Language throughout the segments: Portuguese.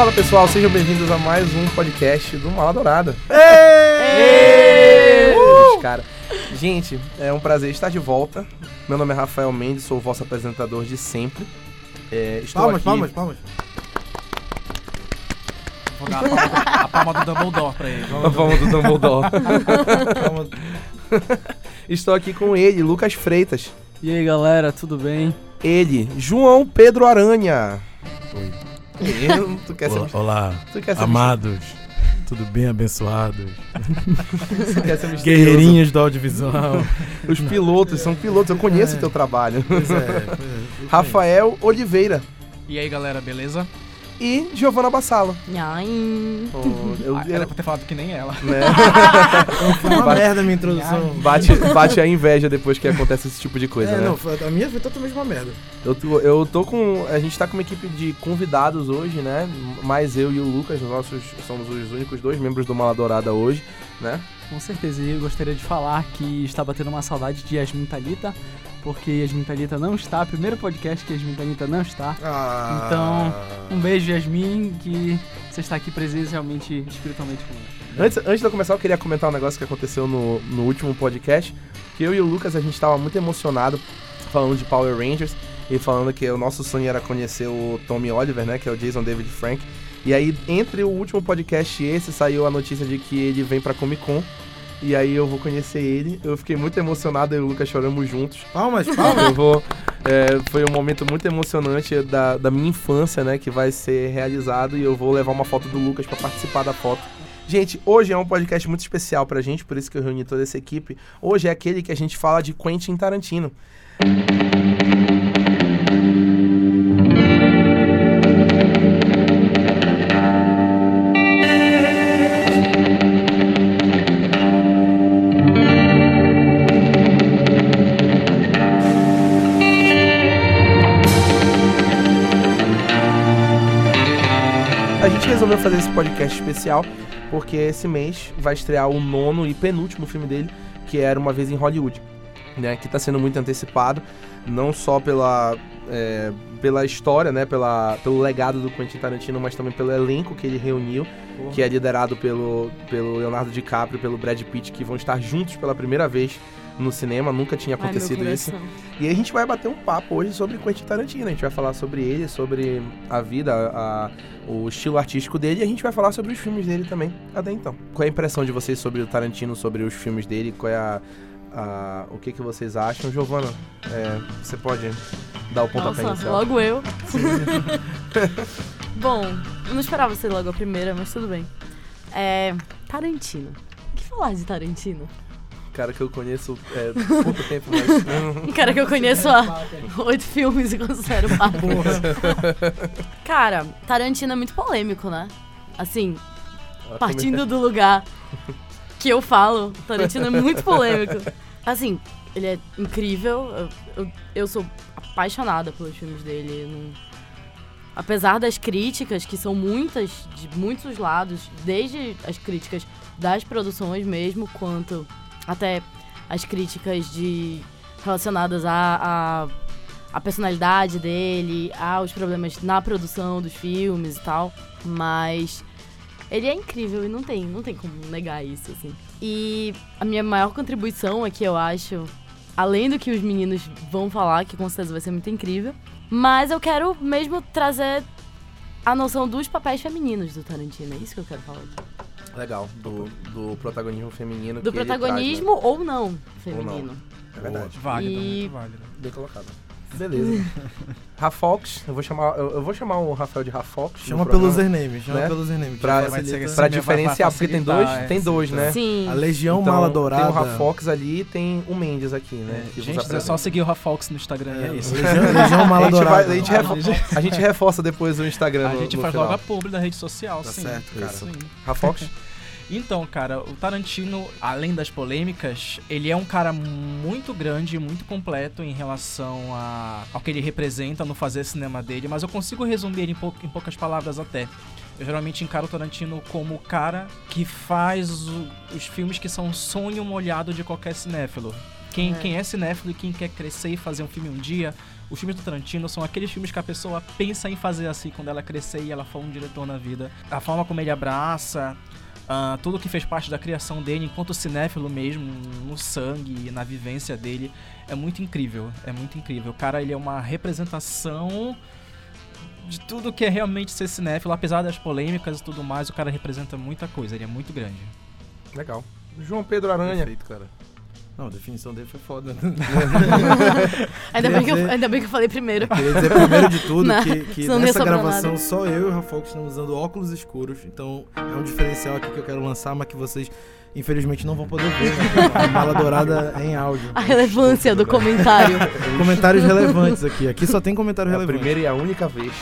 Fala pessoal, sejam bem-vindos a mais um podcast do Mala Dourada. Êêêê! Uh! Cara, gente, é um prazer estar de volta. Meu nome é Rafael Mendes, sou o vosso apresentador de sempre. É, estou Palmas, aqui... palmas, palmas. Vou dar a palma, a palma do Dumbledore pra ele. Vamos do Dumbledore. estou aqui com ele, Lucas Freitas. E aí galera, tudo bem? Ele, João Pedro Aranha. Oi. Tu quer ser, Olá, olá, tu quer ser amados. Tudo bem, abençoados? tu quer ser misterioso. Guerreirinhos do audiovisual. Os pilotos, são pilotos, eu conheço o teu trabalho. pois é, pois é. Rafael Oliveira E aí, galera, beleza? E Giovana Bassalo. Nhaim. Oh, eu, Ah, eu- era pra ter falado que nem ela. né? Foi uma Bate- merda a minha introdução. Bate, bate a inveja depois que acontece esse tipo de coisa, é, né? não, a minha foi totalmente uma merda. Eu tô, eu tô com. A gente tá com uma equipe de convidados hoje, né? Mais eu e o Lucas, os nossos somos os únicos dois membros do Mala Dourada hoje, né? Com certeza, e eu gostaria de falar que está batendo uma saudade de Yasmin Talita, porque Yasmin Talita não está, primeiro podcast que Yasmin Talita não está. Ah. Então, Um beijo, Yasmin, que você está aqui presencialmente, espiritualmente conosco. Antes, antes de eu começar, eu queria comentar um negócio que aconteceu no, no último podcast. Que eu e o Lucas, a gente tava muito emocionado falando de Power Rangers e falando que o nosso sonho era conhecer o Tommy Oliver, né? Que é o Jason David Frank. E aí, entre o último podcast e esse, saiu a notícia de que ele vem pra Comic Con. E aí eu vou conhecer ele. Eu fiquei muito emocionado, eu e o Lucas choramos juntos. Palmas, palmas. Eu vou. é, foi um momento muito emocionante da, da minha infância, né? Que vai ser realizado e eu vou levar uma foto do Lucas pra participar da foto. Gente, hoje é um podcast muito especial pra gente, por isso que eu reuni toda essa equipe. Hoje é aquele que a gente fala de Quentin Tarantino. Fazer esse podcast especial porque esse mês vai estrear o nono e penúltimo filme dele, que era Uma Vez em Hollywood, né? Que tá sendo muito antecipado, não só pela, é, pela história, né? Pela, pelo legado do Quentin Tarantino, mas também pelo elenco que ele reuniu, que é liderado pelo, pelo Leonardo DiCaprio e pelo Brad Pitt, que vão estar juntos pela primeira vez no cinema, nunca tinha Ai, acontecido isso. coração. E a gente vai bater um papo hoje sobre Quentin Tarantino. A gente vai falar sobre ele, sobre a vida, a- o estilo artístico dele e a gente vai falar sobre os filmes dele também. Até então. Qual é a impressão de vocês sobre o Tarantino, sobre os filmes dele? Qual é a. a- o que, que vocês acham? Giovana, é, você pode dar o pontapé Nossa, inicial. logo eu. Bom, eu não esperava ser logo a primeira, mas tudo bem. É. Tarantino. O que falar de Tarantino? Cara que eu conheço é, pouco tempo, mas. Um cara que eu conheço há oito filmes e considero parte. Cara, Tarantino é muito polêmico, né? Assim, partindo do lugar que eu falo, Tarantino é muito polêmico. Assim, ele é incrível. Eu, eu, eu sou apaixonada pelos filmes dele. não- Apesar das críticas, que são muitas, de muitos lados, desde as críticas das produções mesmo, quanto até as críticas de relacionadas à, à personalidade dele, aos problemas na produção dos filmes e tal. Mas ele é incrível e não tem, não tem como negar isso, assim. E a minha maior contribuição aqui, eu acho, além do que os meninos vão falar, que com certeza vai ser muito incrível, mas eu quero mesmo trazer a noção dos papéis femininos do Tarantino. É isso que eu quero falar aqui. Legal, do, do protagonismo feminino. Do que ele protagonismo ou não feminino. Ou não. traz, né? É verdade. Válido, E- muito válido. Bem colocado. Beleza. Rafox, eu vou chamar, eu, eu vou chamar o Rafael de Rafox. no Chama pelo username, chama né? pelo username. Pra- facilita. Pra Sim, diferenciar, porque tem dois, é. tem dois, né? Sim. A Legião Então, Mala Tem Dourada. o Rafox ali e tem o Mendes aqui, né? Gente, é só seguir o Rafox no Instagram e é isso. Legião, Legião a Mala gente, vai- Dourada. a, gente reforça, a gente reforça depois o Instagram A no- gente no faz final. logo a publi da rede social, Tá sim. certo, cara. Sim. Rafox? Então, cara, o Tarantino, além das polêmicas, ele é um cara muito grande, muito completo em relação a, ao que ele representa no fazer cinema dele, mas eu consigo resumir ele em, pou- em poucas palavras até. Eu geralmente encaro o Tarantino como o cara que faz o- os filmes que são um sonho molhado de qualquer cinéfilo. Quem É. quem é cinéfilo e quem quer crescer e fazer um filme um dia, os filmes do Tarantino são aqueles filmes que a pessoa pensa em fazer assim quando ela crescer e ela for um diretor na vida. A forma como ele abraça, ah, tudo que fez parte da criação dele enquanto cinéfilo mesmo, no sangue, e na vivência dele, é muito incrível. É muito incrível. O cara, ele é uma representação de tudo que é realmente ser cinéfilo, apesar das polêmicas e tudo mais, o cara representa muita coisa, ele é muito grande. Legal. João Pedro Aranha. Perfeito, cara. Não, a definição dele foi foda. Ainda bem, que eu, ainda bem que eu falei primeiro. Queria dizer primeiro de tudo Não, que, que nessa gravação nada. só eu e o Rafael estamos usando óculos escuros. Então é um diferencial aqui que eu quero lançar, mas que vocês infelizmente não vão poder ver. Né? A mala dourada é em áudio. A relevância do comentário. Comentários relevantes aqui. Aqui só tem comentário É a relevante. primeira e a única vez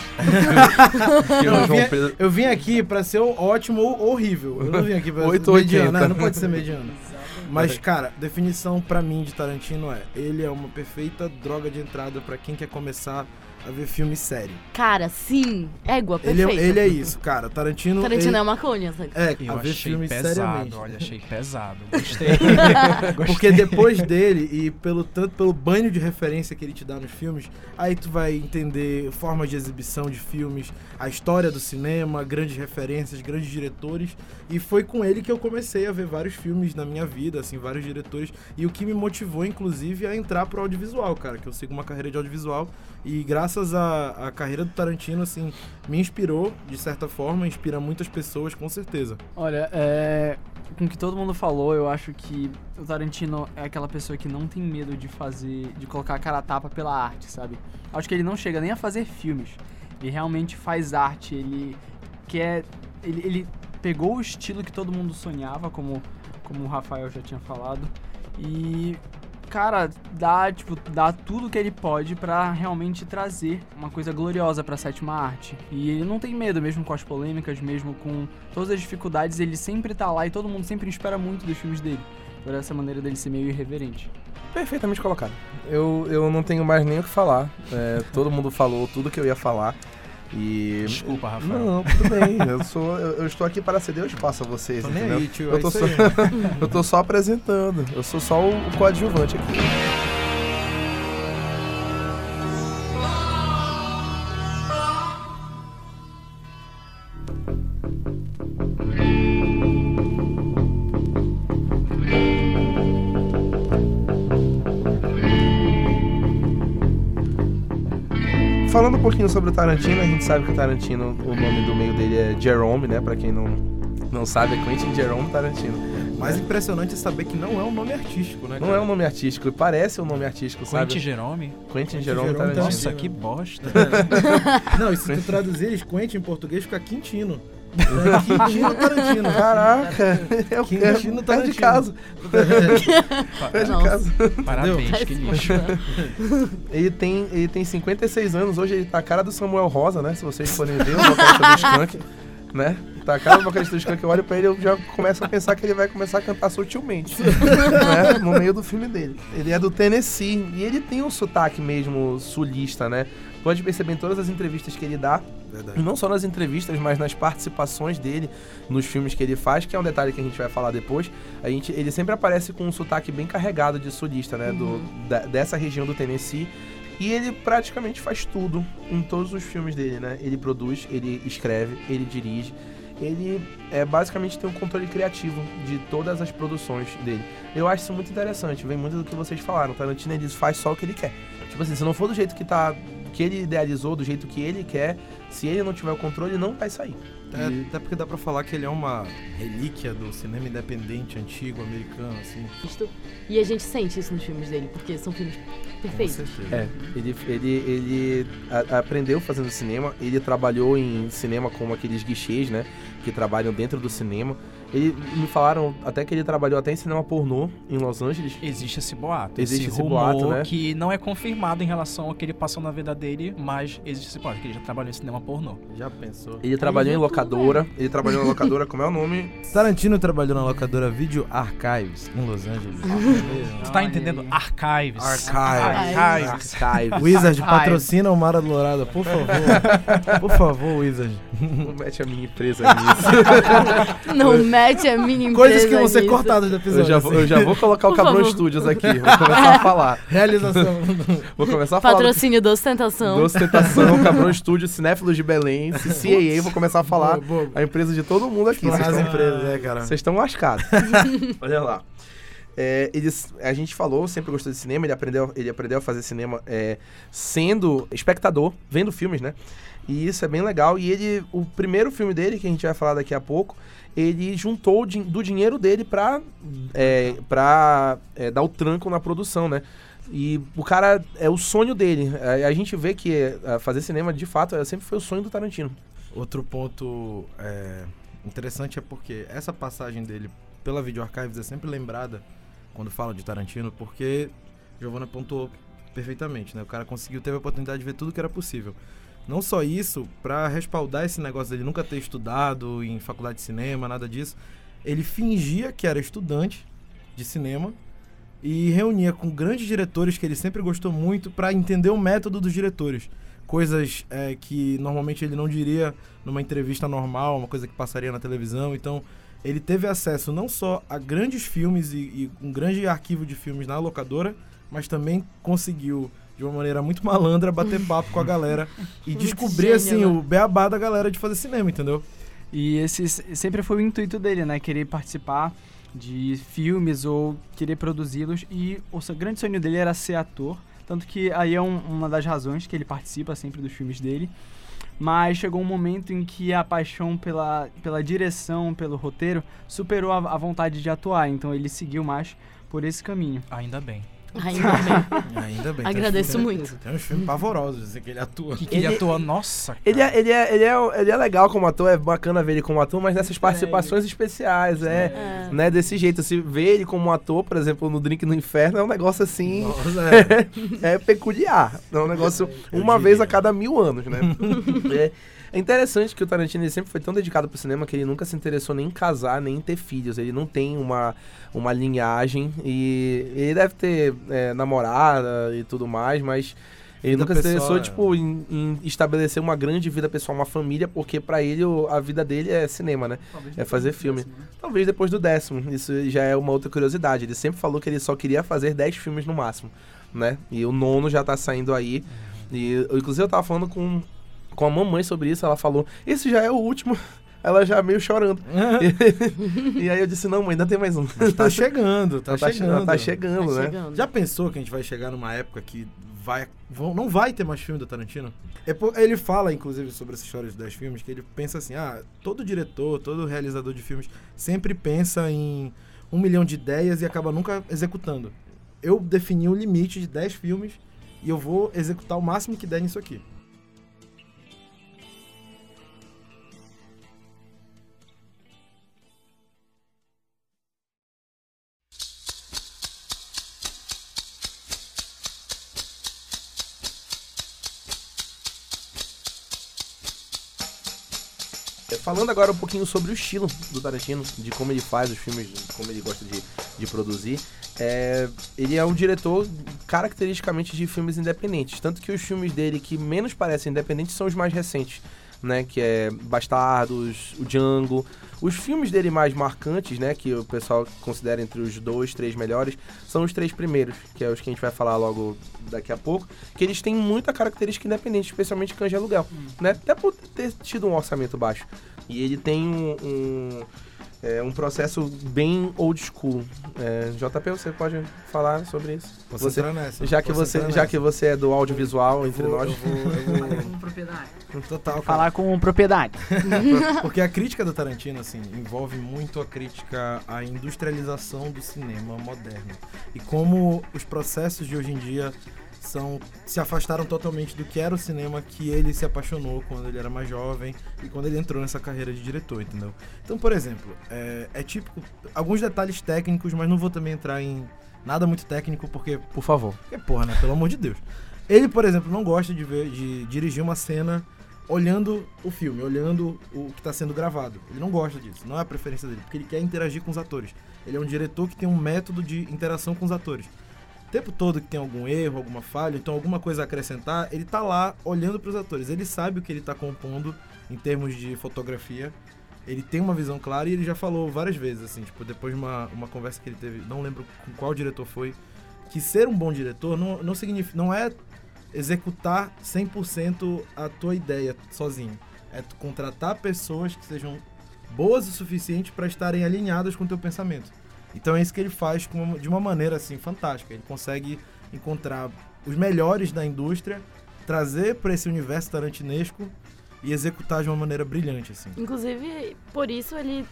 Não, eu, vim, Pedro. eu vim aqui pra ser ótimo ou horrível. Eu não vim aqui pra ser 880. mediano. Não, não pode ser mediano. Mas, cara, definição pra mim de Tarantino é: ele é uma perfeita droga de entrada pra quem quer começar a ver filme sério. Cara, sim. Égua, Ele perfeito. é, ele é isso, cara. Tarantino. Tarantino ele, é maconha, sabe? é, Eu a ver filme pesado, seriamente. olha, achei pesado. Gostei. Porque depois dele e pelo tanto pelo banho de referência que ele te dá nos filmes, aí tu vai entender formas de exibição de filmes, a história do cinema, grandes referências, grandes diretores, e foi com ele que eu comecei a ver vários filmes na minha vida, assim, vários diretores, e o que me motivou inclusive a entrar pro audiovisual, cara, que eu sigo uma carreira de audiovisual e graças à, carreira do Tarantino, assim, me inspirou de certa forma, inspira muitas pessoas, com certeza. Olha, é, com o que todo mundo falou, eu acho que o Tarantino é aquela pessoa que não tem medo de fazer, de colocar a cara a tapa pela arte, sabe? Acho que ele não chega nem a fazer filmes. Ele realmente faz arte, ele quer. Ele, ele pegou o estilo que todo mundo sonhava, como, como o Rafael já tinha falado, e. Cara, dá, tipo, dá tudo que ele pode pra realmente trazer uma coisa gloriosa pra sétima arte. E ele não tem medo, mesmo com as polêmicas, mesmo com todas as dificuldades, ele sempre tá lá e todo mundo sempre espera muito dos filmes dele. Por essa maneira dele ser meio irreverente. Perfeitamente colocado. Eu, eu não tenho mais nem o que falar. É, todo mundo falou tudo que eu ia falar. E. Desculpa, Rafael. Não, tudo bem. Eu, sou, eu, eu estou aqui para ceder o espaço a vocês. Tô entendeu? aí, tio, eu, é tô só, eu tô só apresentando. Eu sou só o, o coadjuvante aqui. Falando um pouquinho sobre o Tarantino, a gente sabe que o Tarantino, o nome do meio dele é Jerome, né? Pra quem não, não sabe, é Quentin Jerome Tarantino. Mais impressionante é saber que não é um nome artístico, né? Não cara? é um nome artístico, parece um nome artístico, sabe? Quentin Jerome? Quentin Jerome Jerome Tarantino. Nossa, que bosta. Não, e se tu traduzires Quentin em português, fica Quintino. Quintino Tarantino. Caraca, é o que é, Quintino é de Tarantino. casa. É de casa. Parabéns, que lixo. Ele tem, ele tem 56 anos, hoje ele tá a cara do Samuel Rosa, né? Se vocês forem ver, o vocalista do Skank, né? Tá a cara do vocalista do Skank, eu olho pra ele e eu já começo a pensar que ele vai começar a cantar sutilmente, né? No meio do filme dele. Ele é do Tennessee e ele tem um sotaque mesmo sulista, né? Pode perceber em todas as entrevistas que ele dá, Verdade. não só nas entrevistas, mas nas participações dele nos filmes que ele faz, que é um detalhe que a gente vai falar depois. A gente, ele sempre aparece com um sotaque bem carregado de sulista, né? Do, da- dessa região do Tennessee. E ele praticamente faz tudo em todos os filmes dele, né? Ele produz, ele escreve, ele dirige. Ele é, basicamente tem um controle criativo de todas as produções dele. Eu acho isso muito interessante, vem muito do que vocês falaram. Tarantino ele faz só o que ele quer. Tipo assim, se não for do jeito que tá. Que ele idealizou, do jeito que ele quer, se ele não tiver o controle, não vai sair. É, até porque dá pra falar que ele é uma relíquia do cinema independente, antigo, americano, assim. E a gente sente isso nos filmes dele, porque são filmes Com perfeitos. certeza. É, ele, ele, ele aprendeu fazendo cinema, ele trabalhou em cinema como aqueles guichês, né? Que trabalham dentro do cinema. Ele me falaram até que ele trabalhou até em cinema pornô em Los Angeles. Existe esse boato. Existe esse rumor boato, né? que não é confirmado em relação ao que ele passou na vida dele, mas existe esse boato, que ele já trabalhou em cinema pornô. Já pensou? Ele trabalhou em locadora. Ele trabalhou na locadora, como é o nome? Tarantino trabalhou na locadora Video Archives, em Los Angeles. Tu tá entendendo? Archives. Archives. Archives. Archive. Wizard, Archives. patrocina o Mara Dourada, por favor. Por favor, Wizard. Não mete a minha empresa nisso. Não mete a minha empresa Coisas que vão ser nisso. cortadas do eu, episódio. já vou, eu assim. já vou colocar o Cabrão. Studios aqui. Vou começar a falar. Realização. Vou começar a falar. Patrocínio do Ostentação. do Ostentação, Cabrão Studios, Cinéfilos de Belém, CCAA. Vou começar a falar Boa, boa. a empresa de todo mundo aqui. Vocês as estão- empresas, é, cara. Vocês estão lascados. Olha lá. É, eles, a gente falou, sempre gostou de cinema, ele aprendeu, ele aprendeu a fazer cinema é, sendo espectador, vendo filmes, né? E isso é bem legal. E ele, o primeiro filme dele, que a gente vai falar daqui a pouco, ele juntou do dinheiro dele pra, é, pra é, dar o tranco na produção, né? E o cara, é o sonho dele. A, gente vê que é, fazer cinema, de fato, é, sempre foi o sonho do Tarantino. Outro ponto é, interessante é porque essa passagem dele pela Video Archives é sempre lembrada quando fala de Tarantino, porque Giovanna pontuou perfeitamente, né? O cara conseguiu, teve a oportunidade de ver tudo que era possível. Não só isso, pra respaldar esse negócio dele nunca ter estudado em faculdade de cinema, nada disso, ele fingia que era estudante de cinema e reunia com grandes diretores que ele sempre gostou muito pra entender o método dos diretores. Coisas é, que normalmente ele não diria numa entrevista normal, uma coisa que passaria na televisão. Então, ele teve acesso não só a grandes filmes e, e um grande arquivo de filmes na locadora, mas também conseguiu, de uma maneira muito malandra, bater papo com a galera e Muito descobrir, gênio, assim, né? o beabá da galera de fazer cinema, entendeu? E esse sempre foi o intuito dele, né? Querer participar de filmes ou querer produzi-los. E o seu grande sonho dele era ser ator. Tanto que aí é um- uma das razões que ele participa sempre dos filmes dele. Mas chegou um momento em que a paixão pela, pela direção, pelo roteiro, superou a, a vontade de atuar. Então ele seguiu mais por esse caminho. Ainda bem. Ainda bem. Ainda bem. Agradeço tem uns muito. filmes- Tem uns filmes pavorosos, que ele atua. Que, que ele Ele- atua, nossa. Ele é, ele, é, ele, é, ele é legal como ator, é bacana ver ele como ator, mas nessas participações especiais, é, É. né, desse jeito. Se ver ele como ator, por exemplo, no Drink no Inferno, é um negócio assim, Nossa, é. é peculiar. É um negócio Eu uma diria. vez a cada mil anos, né? é, é interessante que o Tarantino ele sempre foi tão dedicado pro cinema que ele nunca se interessou nem em casar, nem em ter filhos. Ele não tem uma, uma linhagem e ele deve ter é, namorada e tudo mais, mas ele Vida nunca se interessou, pessoal, é. tipo, em, em estabelecer uma grande vida pessoal, uma família, porque pra ele o- a vida dele é cinema, né? É fazer filme. Talvez depois do décimo. Isso já é uma outra curiosidade. Ele sempre falou que ele só queria fazer 10 filmes no máximo, né? E o nono já tá saindo aí. E eu, inclusive eu tava falando com, com a mamãe sobre isso, ela falou: "Esse já é o último". Ela já meio chorando. e aí eu disse: "Não, mãe, ainda tem mais um". tá chegando, tá tá, che- chegando. tá chegando, Tá né? chegando. Já pensou que a gente vai chegar numa época que vai, vão- não vai ter mais filme do Tarantino? É por- ele fala, inclusive, sobre essa história dos 10 filmes, que ele pensa assim, ah, todo diretor, todo realizador de filmes sempre pensa em um milhão de ideias e acaba nunca executando. Eu defini um limite de 10 filmes e eu vou executar o máximo que der nisso aqui. Falando agora um pouquinho sobre o estilo do Tarantino, de como ele faz os filmes, como ele gosta de, de produzir. é, ele é um diretor caracteristicamente de filmes independentes. Tanto que os filmes dele que menos parecem independentes são os mais recentes. Né, que é Bastardos, o Django. Os filmes dele mais marcantes, né, que o pessoal considera entre os dois, três melhores, são os três primeiros, que é os que a gente vai falar logo daqui a pouco, que eles têm muita característica independente, especialmente de Aluguel, né, até por ter tido um orçamento baixo. E ele tem um, um, é, um processo bem old school. É, JP, você pode falar sobre isso? Posso Você- nessa? Já que, você, já que você é do audiovisual Eu entre vou- nós. Eu vou, eu vou- Com propriedade. Total, cara. Falar com propriedade. Porque a crítica do Tarantino, assim, envolve muito a crítica à industrialização do cinema moderno. E como os processos de hoje em dia são se afastaram totalmente do que era o cinema que ele se apaixonou quando ele era mais jovem e quando ele entrou nessa carreira de diretor, entendeu? Então, por exemplo, é, é típico alguns detalhes técnicos, mas não vou também entrar em nada muito técnico porque Por favor. porque, porra, né? Pelo amor de Deus. Ele, por exemplo, não gosta de ver, de dirigir uma cena olhando o filme, olhando o que está sendo gravado. Ele não gosta disso, não é a preferência dele, porque ele quer interagir com os atores. Ele é um diretor que tem um método de interação com os atores. O tempo todo que tem algum erro, alguma falha, então alguma coisa a acrescentar, ele tá lá olhando para os atores. Ele sabe o que ele tá compondo em termos de fotografia. Ele tem uma visão clara e ele já falou várias vezes, assim, tipo, depois de uma, uma conversa que ele teve, não lembro com qual diretor foi, que ser um bom diretor não, não significa, não é executar 100% a tua ideia sozinho. É contratar pessoas que sejam boas o suficiente para estarem alinhadas com o teu pensamento. Então é isso que ele faz com de uma maneira assim fantástica. Ele consegue encontrar os melhores da indústria, trazer para esse universo tarantinesco e executar de uma maneira brilhante assim. Inclusive, por isso ele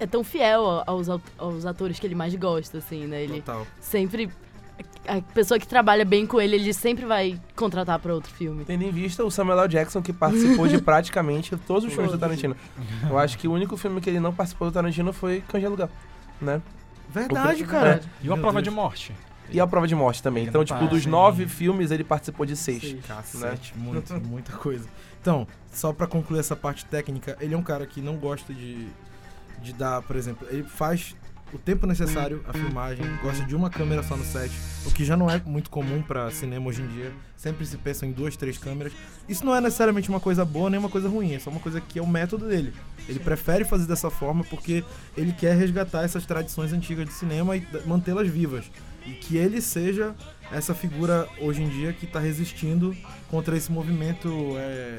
é tão fiel aos, aos atores que ele mais gosta, assim, né? Ele Total. sempre. A pessoa que trabalha bem com ele, ele sempre vai contratar pra outro filme. Tendo em vista o Samuel L. Jackson, que participou de praticamente todos os filmes do Tarantino. Eu acho que o único filme que ele não participou do Tarantino foi Cães de Aluguel, né? Verdade, O- cara. E uma Meu prova Deus. de morte. E a Prova de Morte também. Então, tipo, dos nove filmes, ele participou de seis. Seis. Cacete, muito, muita coisa. Então, só pra concluir essa parte técnica, ele é um cara que não gosta de, de dar, por exemplo, ele faz o tempo necessário a filmagem, gosta de uma câmera só no set, o que já não é muito comum pra cinema hoje em dia. Sempre se pensa em duas, três câmeras. Isso não é necessariamente uma coisa boa nem uma coisa ruim, é só uma coisa que é o método dele. Ele prefere fazer dessa forma porque ele quer resgatar essas tradições antigas de cinema e mantê-las vivas. E que ele seja essa figura hoje em dia que está resistindo contra esse movimento é,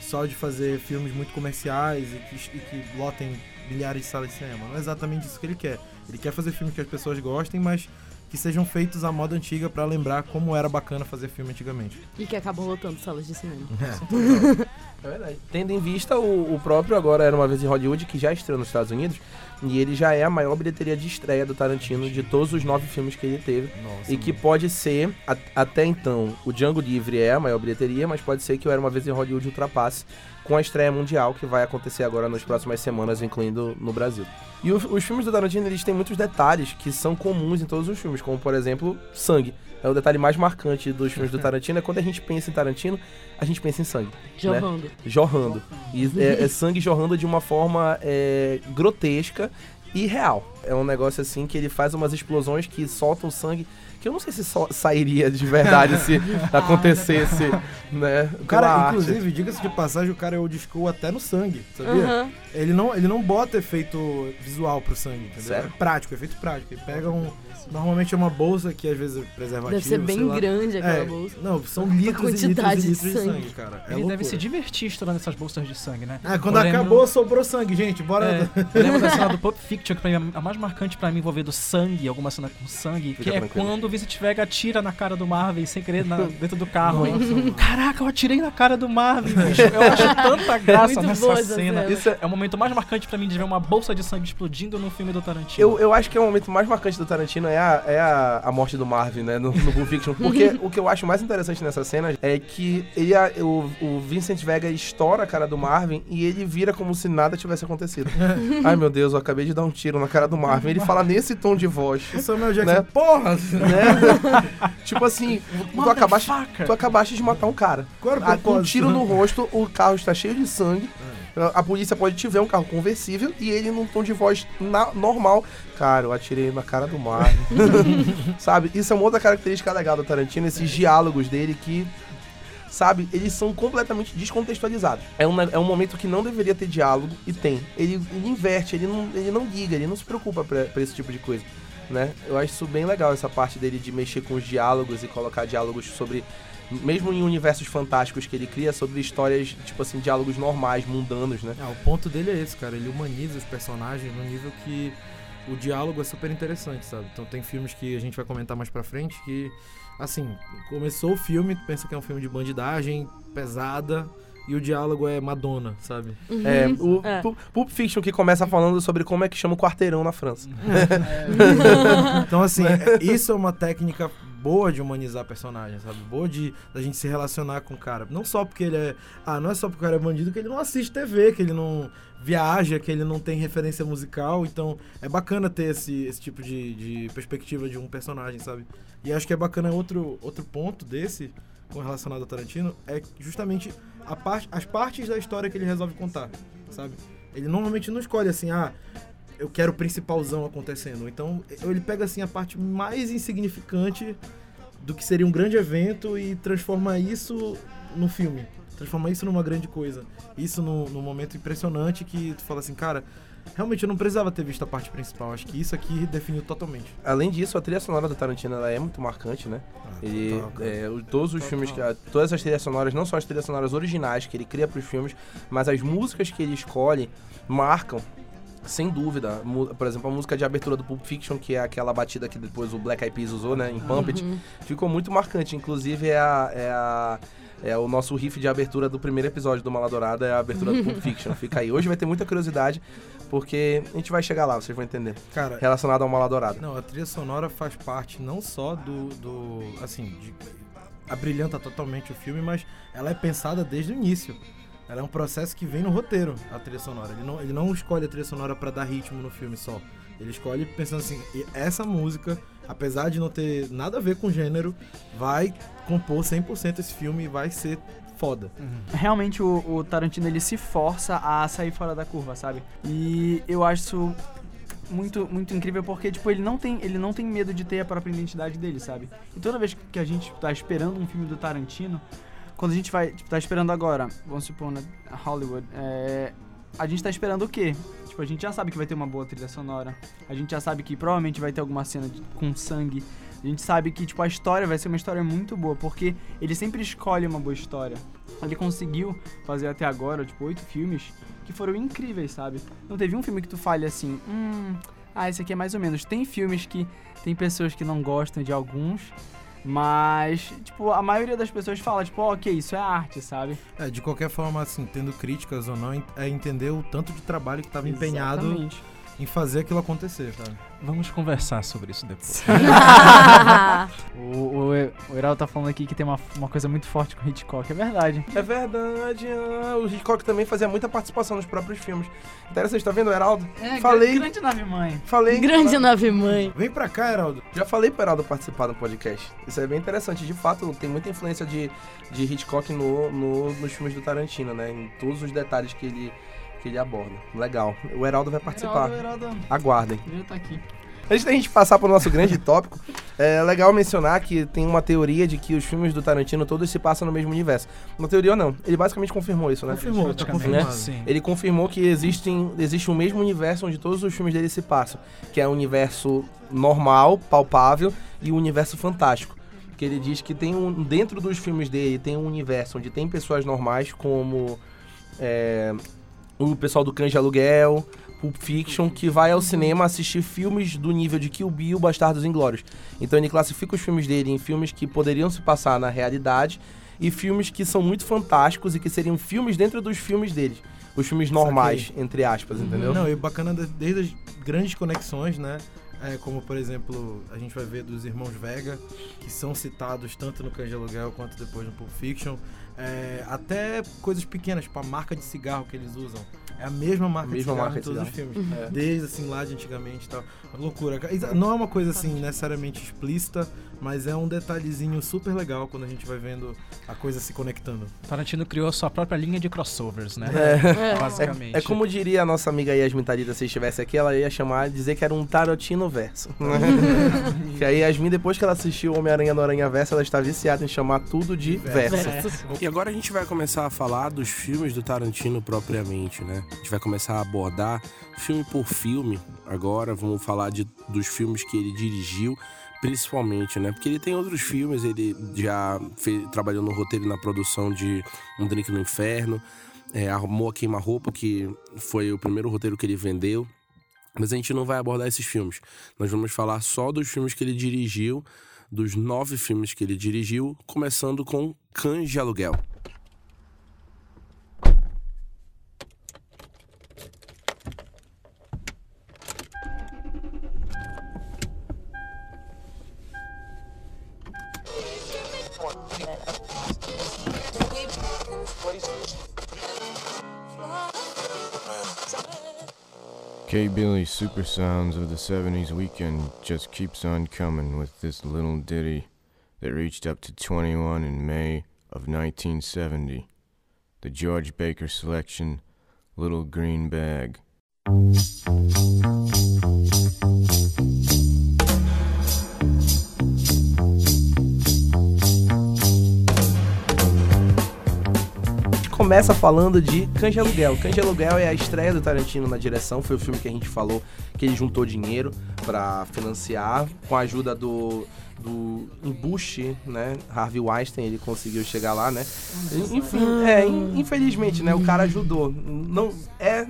só de fazer filmes muito comerciais e que, e que lotem milhares de salas de cinema. Não é exatamente isso que ele quer. Ele quer fazer filmes que as pessoas gostem, mas que sejam feitos à moda antiga para lembrar como era bacana fazer filme antigamente. E que acabam lotando salas de cinema. É verdade. Tendo em vista o, o próprio Agora Era Uma Vez em Hollywood, que já estreou nos Estados Unidos, e ele já é a maior bilheteria de estreia do Tarantino de todos os nove filmes que ele teve. Nossa. E que pode ser, a- até então, o Django Livre é a maior bilheteria, mas pode ser que o Era Uma Vez em Hollywood ultrapasse com a estreia mundial que vai acontecer agora nas próximas semanas, incluindo no Brasil. E os, os filmes do Tarantino, eles têm muitos detalhes que são comuns em todos os filmes, como, por exemplo, sangue. É o detalhe mais marcante dos filmes do Tarantino, é quando a gente pensa em Tarantino, a gente pensa em sangue Jorrando. jorrando. E é, é sangue jorrando de uma forma é, grotesca e real. É um negócio assim que ele faz umas explosões que soltam sangue. Que eu não sei se só sairia de verdade se acontecesse, né? O cara, inclusive, diga-se de passagem, o cara é school até no sangue, sabia? Aham. Ele não, ele não bota efeito visual pro sangue, entendeu? Sério? É prático, efeito prático. Ele pega um. Normalmente é uma bolsa que às vezes é preservativo. Deve ser sei bem lá. grande aquela É, bolsa. Não, são litros e litros e quantidade de litros de sangue, sangue. cara. É Ele deve loucura. se divertir estourando essas bolsas de sangue, né? Ah, quando Eu lembro- acabou, sobrou sangue, gente. Bora. É, eu lembro da cena do Pulp Fiction, que pra mim, é a mais marcante pra mim envolvendo sangue, alguma cena com sangue, que é tranquilo. quando o Vincent Vega atira na cara do Marvin sem querer na- dentro do carro. hein? Caraca, eu atirei na cara do Marvin, bicho. Eu acho tanta graça Muito nessa boa cena. Isso é- É o momento mais marcante pra mim de ver uma bolsa de sangue explodindo no filme do Tarantino. Eu, eu acho que é o momento mais marcante do Tarantino é a, é a, a morte do Marvin, né? No, no Pulp Fiction. Porque o que eu acho mais interessante nessa cena é que ele, a- o, o Vincent Vega estoura a cara do Marvin e ele vira como se nada tivesse acontecido. Ai meu Deus, eu acabei de dar um tiro na cara do Marvin. Ele fala nesse tom de voz. O Samuel Jackson, Né? porra! né? tipo assim, tu acabaste, tu acabaste de matar um cara. Ah, com um tiro no rosto, o carro está cheio de sangue. A polícia pode te ver um carro conversível e ele num tom de voz na- normal. Cara, eu atirei na cara do Marvin. sabe? Isso é uma outra característica legal do Tarantino, esses diálogos dele que. Sabe, eles são completamente descontextualizados. É um, é um momento que não deveria ter diálogo e tem. Ele, ele inverte, ele não, ele não liga, ele não se preocupa pra esse tipo de coisa. Né? Eu acho isso bem legal, essa parte dele de mexer com os diálogos e colocar diálogos sobre mesmo em universos fantásticos que ele cria sobre histórias, tipo assim, diálogos normais, mundanos, né? Ah, o ponto dele é esse, cara. Ele humaniza os personagens no nível que o diálogo é super interessante, sabe? Então tem filmes que a gente vai comentar mais pra frente que, assim, começou o filme, tu pensa que é um filme de bandidagem pesada e o diálogo é Madonna, sabe? É, o É. Pu- Pulp Fiction que começa falando sobre como é que chama o quarteirão na França. Então, assim, é- isso é uma técnica boa de humanizar personagem, sabe? Boa de da gente se relacionar com o cara. Não só porque ele é. Ah, não é só porque o cara é bandido que ele não assiste TV, que ele não viaja, que ele não tem referência musical. Então é bacana ter esse, esse tipo de, de perspectiva de um personagem, sabe? E acho que é bacana outro, outro ponto desse, com relacionado ao Tarantino, é justamente a parte, as partes da história que ele resolve contar, sabe? Ele normalmente não escolhe assim, ah, eu quero o principalzão acontecendo. Então, ele pega assim a parte mais insignificante do que seria um grande evento e transforma isso no filme. Transforma isso numa grande coisa. Isso num, num momento impressionante que tu fala assim, cara, realmente eu não precisava ter visto a parte principal. Acho que isso aqui definiu totalmente. Além disso, a trilha sonora do Tarantino ela é muito marcante, né? Ele, total, cara. é, o- todos os filmes, que, todas as trilhas sonoras, não só as trilhas sonoras originais que ele cria para os filmes, mas as músicas que ele escolhe marcam, sem dúvida. Por exemplo, a música de abertura do Pulp Fiction, que é aquela batida que depois o Black Eyed Peas usou, né, em Pumped, ficou muito marcante. Inclusive, é a... É a é o nosso riff de abertura do primeiro episódio do Maladourada, é a abertura do Pulp Fiction. Fica aí. Hoje vai ter muita curiosidade, porque a gente vai chegar lá, vocês vão entender. Cara, Relacionado ao Maladourada. Não, a trilha sonora faz parte não só do. do assim, de, abrilhanta totalmente o filme, mas ela é pensada desde o início. Ela é um processo que vem no roteiro, a trilha sonora. Ele não, ele não escolhe a trilha sonora pra dar ritmo no filme só. Ele escolhe pensando assim, "E essa música, apesar de não ter nada a ver com gênero, vai compor 100% esse filme e vai ser foda. Realmente o, o Tarantino ele se força a sair fora da curva, sabe? E eu acho muito, muito incrível porque, tipo, ele não, tem, ele não tem medo de ter a própria identidade dele, sabe? E toda vez que a gente tá esperando um filme do Tarantino, quando a gente vai, tipo, tá esperando agora, vamos supor, na Hollywood, é, a gente tá esperando o quê? Tipo, a gente já sabe que vai ter uma boa trilha sonora, a gente já sabe que provavelmente vai ter alguma cena de- com sangue, a gente sabe que, tipo, a história vai ser uma história muito boa, porque ele sempre escolhe uma boa história. Ele conseguiu fazer até agora, tipo, oito filmes que foram incríveis, sabe? Não teve um filme que tu fale assim, hum, ah, esse aqui é mais ou menos. Tem filmes que tem pessoas que não gostam de alguns, mas, tipo, a maioria das pessoas fala, tipo, ó, ok, isso é arte, sabe? É, de qualquer forma, assim, tendo críticas ou não, é entender o tanto de trabalho que estava empenhado Exatamente. Em fazer aquilo acontecer, sabe? Vamos conversar sobre isso depois. O, o, o Heraldo tá falando aqui que tem uma, uma coisa muito forte com Hitchcock, é verdade. É verdade. ah, o Hitchcock também fazia muita participação nos próprios filmes. Interessante, tá vendo, Heraldo? É, Falei. grande nave mãe. Falei. Grande nave mãe. Vem pra cá, Heraldo. Já falei pro Heraldo participar do podcast. Isso é bem interessante. De fato, tem muita influência de, de Hitchcock no, no- nos filmes do Tarantino, né? Em todos os detalhes que ele, que ele aborda. Legal. O Heraldo vai participar. Heraldo, Heraldo, Aguardem. ele tá aqui. Antes da gente passar pro nosso grande tópico, é legal mencionar que tem uma teoria de que os filmes do Tarantino todos se passam no mesmo universo. Uma teoria ou não. Ele basicamente confirmou isso, né? Confirmou, tá confirmado. Sim. Ele confirmou que existem, existe o mesmo universo onde todos os filmes dele se passam, que é o universo normal, palpável e o universo fantástico. Que ele diz que tem um dentro dos filmes dele tem um universo onde tem pessoas normais como é, o pessoal do Cães de Aluguel, Pulp Fiction, que vai ao cinema assistir filmes do nível de Kill Bill, Bastardos Inglórios. Então ele classifica os filmes dele em filmes que poderiam se passar na realidade e filmes que são muito fantásticos e que seriam filmes dentro dos filmes dele. Os filmes normais, entre aspas, entendeu? Não, e bacana de- desde as grandes conexões, né? É, como, por exemplo, a gente vai ver dos irmãos Vega, que são citados tanto no Cães de Aluguel quanto depois no Pulp Fiction. É, até coisas pequenas, tipo a marca de cigarro que eles usam. É a mesma marca mesma de cigarro marca em de todos os filmes. É. Desde assim lá de antigamente e tal. Loucura. Não é uma coisa assim necessariamente explícita, mas é um detalhezinho super legal quando a gente vai vendo a coisa se conectando. Tarantino criou a sua própria linha de crossovers, né? É. Basicamente. É como diria a nossa amiga Yasmin Talita se estivesse aqui, ela ia chamar, dizer que era um Tarantino verso. que aí Yasmin, depois que ela assistiu Homem-Aranha no Aranha Verso, ela está viciada em chamar tudo de verso. E agora a gente vai começar a falar dos filmes do Tarantino propriamente, né? A gente vai começar a abordar filme por filme. Agora vamos falar de, dos filmes que ele dirigiu, principalmente, né? Porque ele tem outros filmes, ele já fez, trabalhou no roteiro na produção de Um Drink no Inferno, é, Arrumou a Queima-Roupa, que foi o primeiro roteiro que ele vendeu. Mas a gente não vai abordar esses filmes. Nós vamos falar só dos filmes que ele dirigiu, dos nove filmes que ele dirigiu, começando com Cães de Aluguel. K Billy Super Sounds of the 70s weekend just keeps on coming with this little ditty that reached up to 21 in May of 1970. The George Baker selection, Little Green Bag. Começa falando de de Aluguel. De Aluguel é a estreia do Tarantino na direção, foi o filme que a gente falou que ele juntou dinheiro para financiar, com a ajuda do do embuste, né? Harvey Weinstein, ele conseguiu chegar lá, né? Enfim, é, infelizmente, né? O cara ajudou. Não é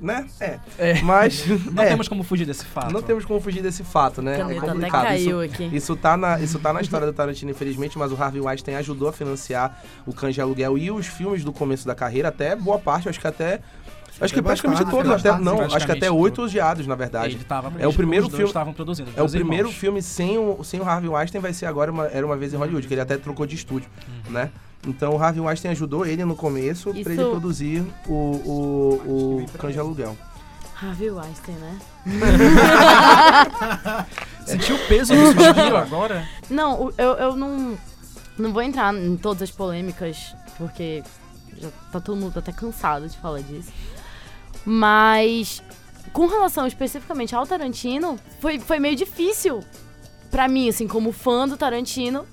né? É. É. Mas. Não é. temos como fugir desse fato. Não temos como fugir desse fato, né? Caneta é até complicado. caiu isso, aqui. Isso tá, na, isso tá na história do Tarantino, infelizmente, mas o Harvey Weinstein ajudou a financiar o Cães de Aluguel e os filmes do começo da carreira, até boa parte, acho que até. Acho que Até praticamente bastante, todos, até, bastante, não, acho que até oito odiados, na verdade. Ele tava, É o primeiro filme- estavam produzindo. É o primeiro irmãos. filme sem o, sem o Harvey Weinstein, vai ser agora uma, Era Uma Vez em Hollywood, que ele até trocou de estúdio, né? Então o Harvey Weinstein ajudou ele no começo pra Isso- ele produzir o, o, o Cães de Aluguel. Harvey Weinstein, né? Sentiu o peso do suspiro agora? Não, eu, eu não, não vou entrar em todas as polêmicas, porque já tá todo mundo até cansado de falar disso. Mas, com relação especificamente ao Tarantino, foi, foi meio difícil pra mim, assim, como fã do Tarantino,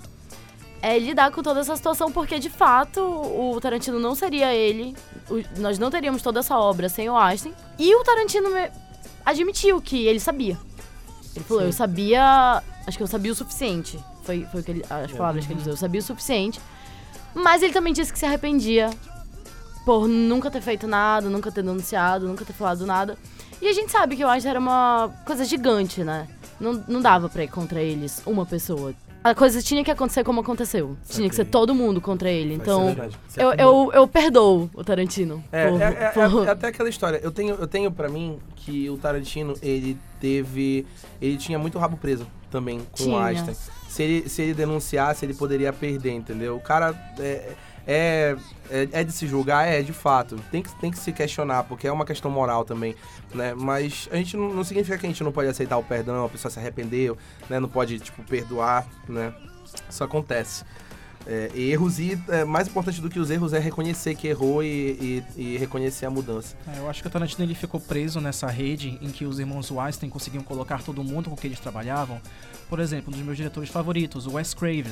é lidar com toda essa situação, porque de fato o Tarantino não seria ele, o- nós não teríamos toda essa obra sem o Einstein. E o Tarantino admitiu que ele sabia. Ele falou, eu sabia. Acho que eu sabia o suficiente. Foi, foi o que ele, as palavras que ele usou. Eu sabia o suficiente. Mas ele também disse que se arrependia por nunca ter feito nada, nunca ter denunciado, nunca ter falado nada. E a gente sabe que o Einstein era uma coisa gigante, né? Não, não dava pra ir contra eles, uma pessoa. A coisa tinha que acontecer como aconteceu. Tinha que ser todo mundo contra ele. Então, eu, eu, eu perdoo o Tarantino. É, por- é, é- por- é até aquela história. Eu tenho, eu tenho para mim que o Tarantino, ele teve. Ele tinha muito rabo preso também com o Tinha. Einstein. Se ele, se ele denunciasse, ele poderia perder, entendeu? O cara é, é, é, é de se julgar, é, de fato. Tem que, tem que se questionar, porque é uma questão moral também, né? Mas a gente não, não significa que a gente não pode aceitar o perdão, a pessoa se arrependeu, né? Não pode, tipo, perdoar, né? Isso acontece. É, erros e é, mais importante do que os erros é reconhecer que errou e, e- e reconhecer a mudança. É, eu acho que o Tarantino ele ficou preso nessa rede em que os irmãos Weinstein conseguiam colocar todo mundo com que eles trabalhavam. Por exemplo, um dos meus diretores favoritos, o Wes Craven,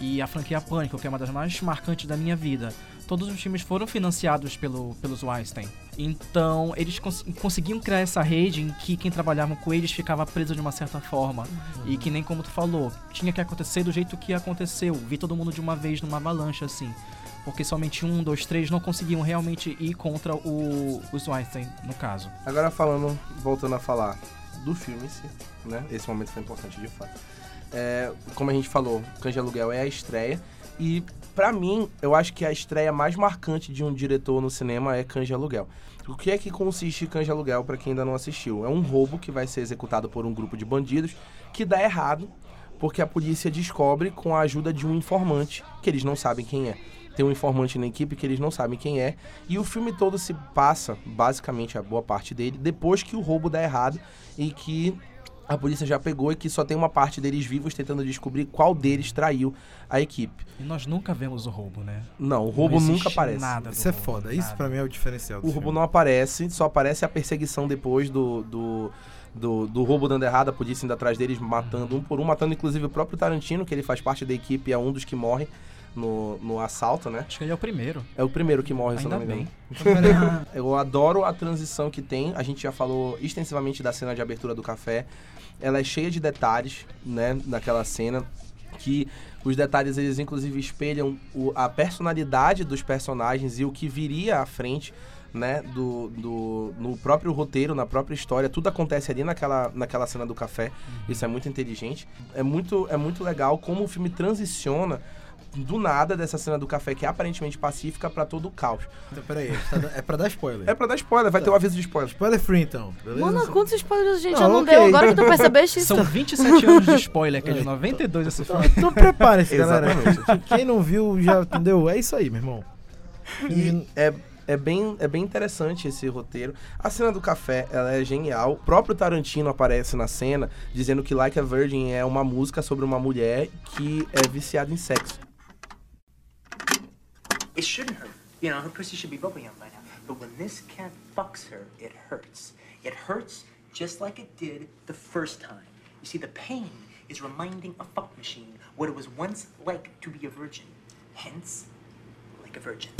e a franquia Pânico, que é uma das mais marcantes da minha vida. Todos os filmes foram financiados pelo, pelos Weinstein. Então, eles cons- conseguiam criar essa rede em que quem trabalhava com eles ficava preso de uma certa forma. E que nem como tu falou, tinha que acontecer do jeito que aconteceu. Vi todo mundo de uma vez numa avalanche, assim. Porque somente um, dois, três não conseguiam realmente ir contra o, os Weinstein, no caso. Agora falando, voltando a falar do filme em si, né? Esse momento foi importante de fato. É, como a gente falou, Cães de Aluguel é a estreia. E pra mim, eu acho que a estreia mais marcante de um diretor no cinema é Cães de Aluguel. O que é que consiste Cães de Aluguel para quem ainda não assistiu? É um roubo que vai ser executado por um grupo de bandidos que dá errado porque a polícia descobre com a ajuda de um informante que eles não sabem quem é. Tem um informante na equipe que eles não sabem quem é. E o filme todo se passa, basicamente a boa parte dele, depois que o roubo dá errado e que a polícia já pegou e que só tem uma parte deles vivos tentando descobrir qual deles traiu a equipe. E nós nunca vemos o roubo, né? Não, o roubo Não nunca aparece. Nada Isso é roubo, foda. Isso nada. pra mim é o diferencial do O roubo filme. não aparece, só aparece a perseguição depois do, do, do, do roubo dando errado, a polícia indo atrás deles, matando um por um, matando inclusive o próprio Tarantino, que ele faz parte da equipe, é um dos que morre no, no assalto, né? Acho que ele é o primeiro. É o primeiro que morre, se Ainda não me bem. engano. Eu adoro a transição que tem. A gente já falou extensivamente da cena de abertura do café. Ela é cheia de detalhes, né, naquela cena que os detalhes eles inclusive espelham o- a personalidade dos personagens e o que viria à frente, né, do, do no próprio roteiro, na própria história, tudo acontece ali naquela, naquela cena do café. Isso é muito inteligente. É muito é muito legal como o filme transiciona do nada dessa cena do café que é aparentemente pacífica pra todo o caos. Então, peraí, tá é pra dar spoiler. É pra dar spoiler, vai ter um aviso de spoiler. Spoiler free então, beleza? Mano, quantos spoilers a gente Não, já não ok. deu? Agora que tu percebeste isso. São 27 anos de spoiler, que é de 92 esse filme. Então prepare-se, galera. Exatamente. Quem não viu já entendeu? É isso aí, meu irmão. E é, É bem, é bem interessante esse roteiro. A cena do café, ela é genial. O próprio Tarantino aparece na cena dizendo que Like a Virgin é uma música sobre uma mulher que é viciada em sexo. It shouldn't hurt. You know, her pussy should be bubbling by now. But when this cat fucks her, it hurts. It hurts just like it did the first time. You see, the pain is reminding a fuck machine what it was once like to be a virgin. Hence, like a virgin.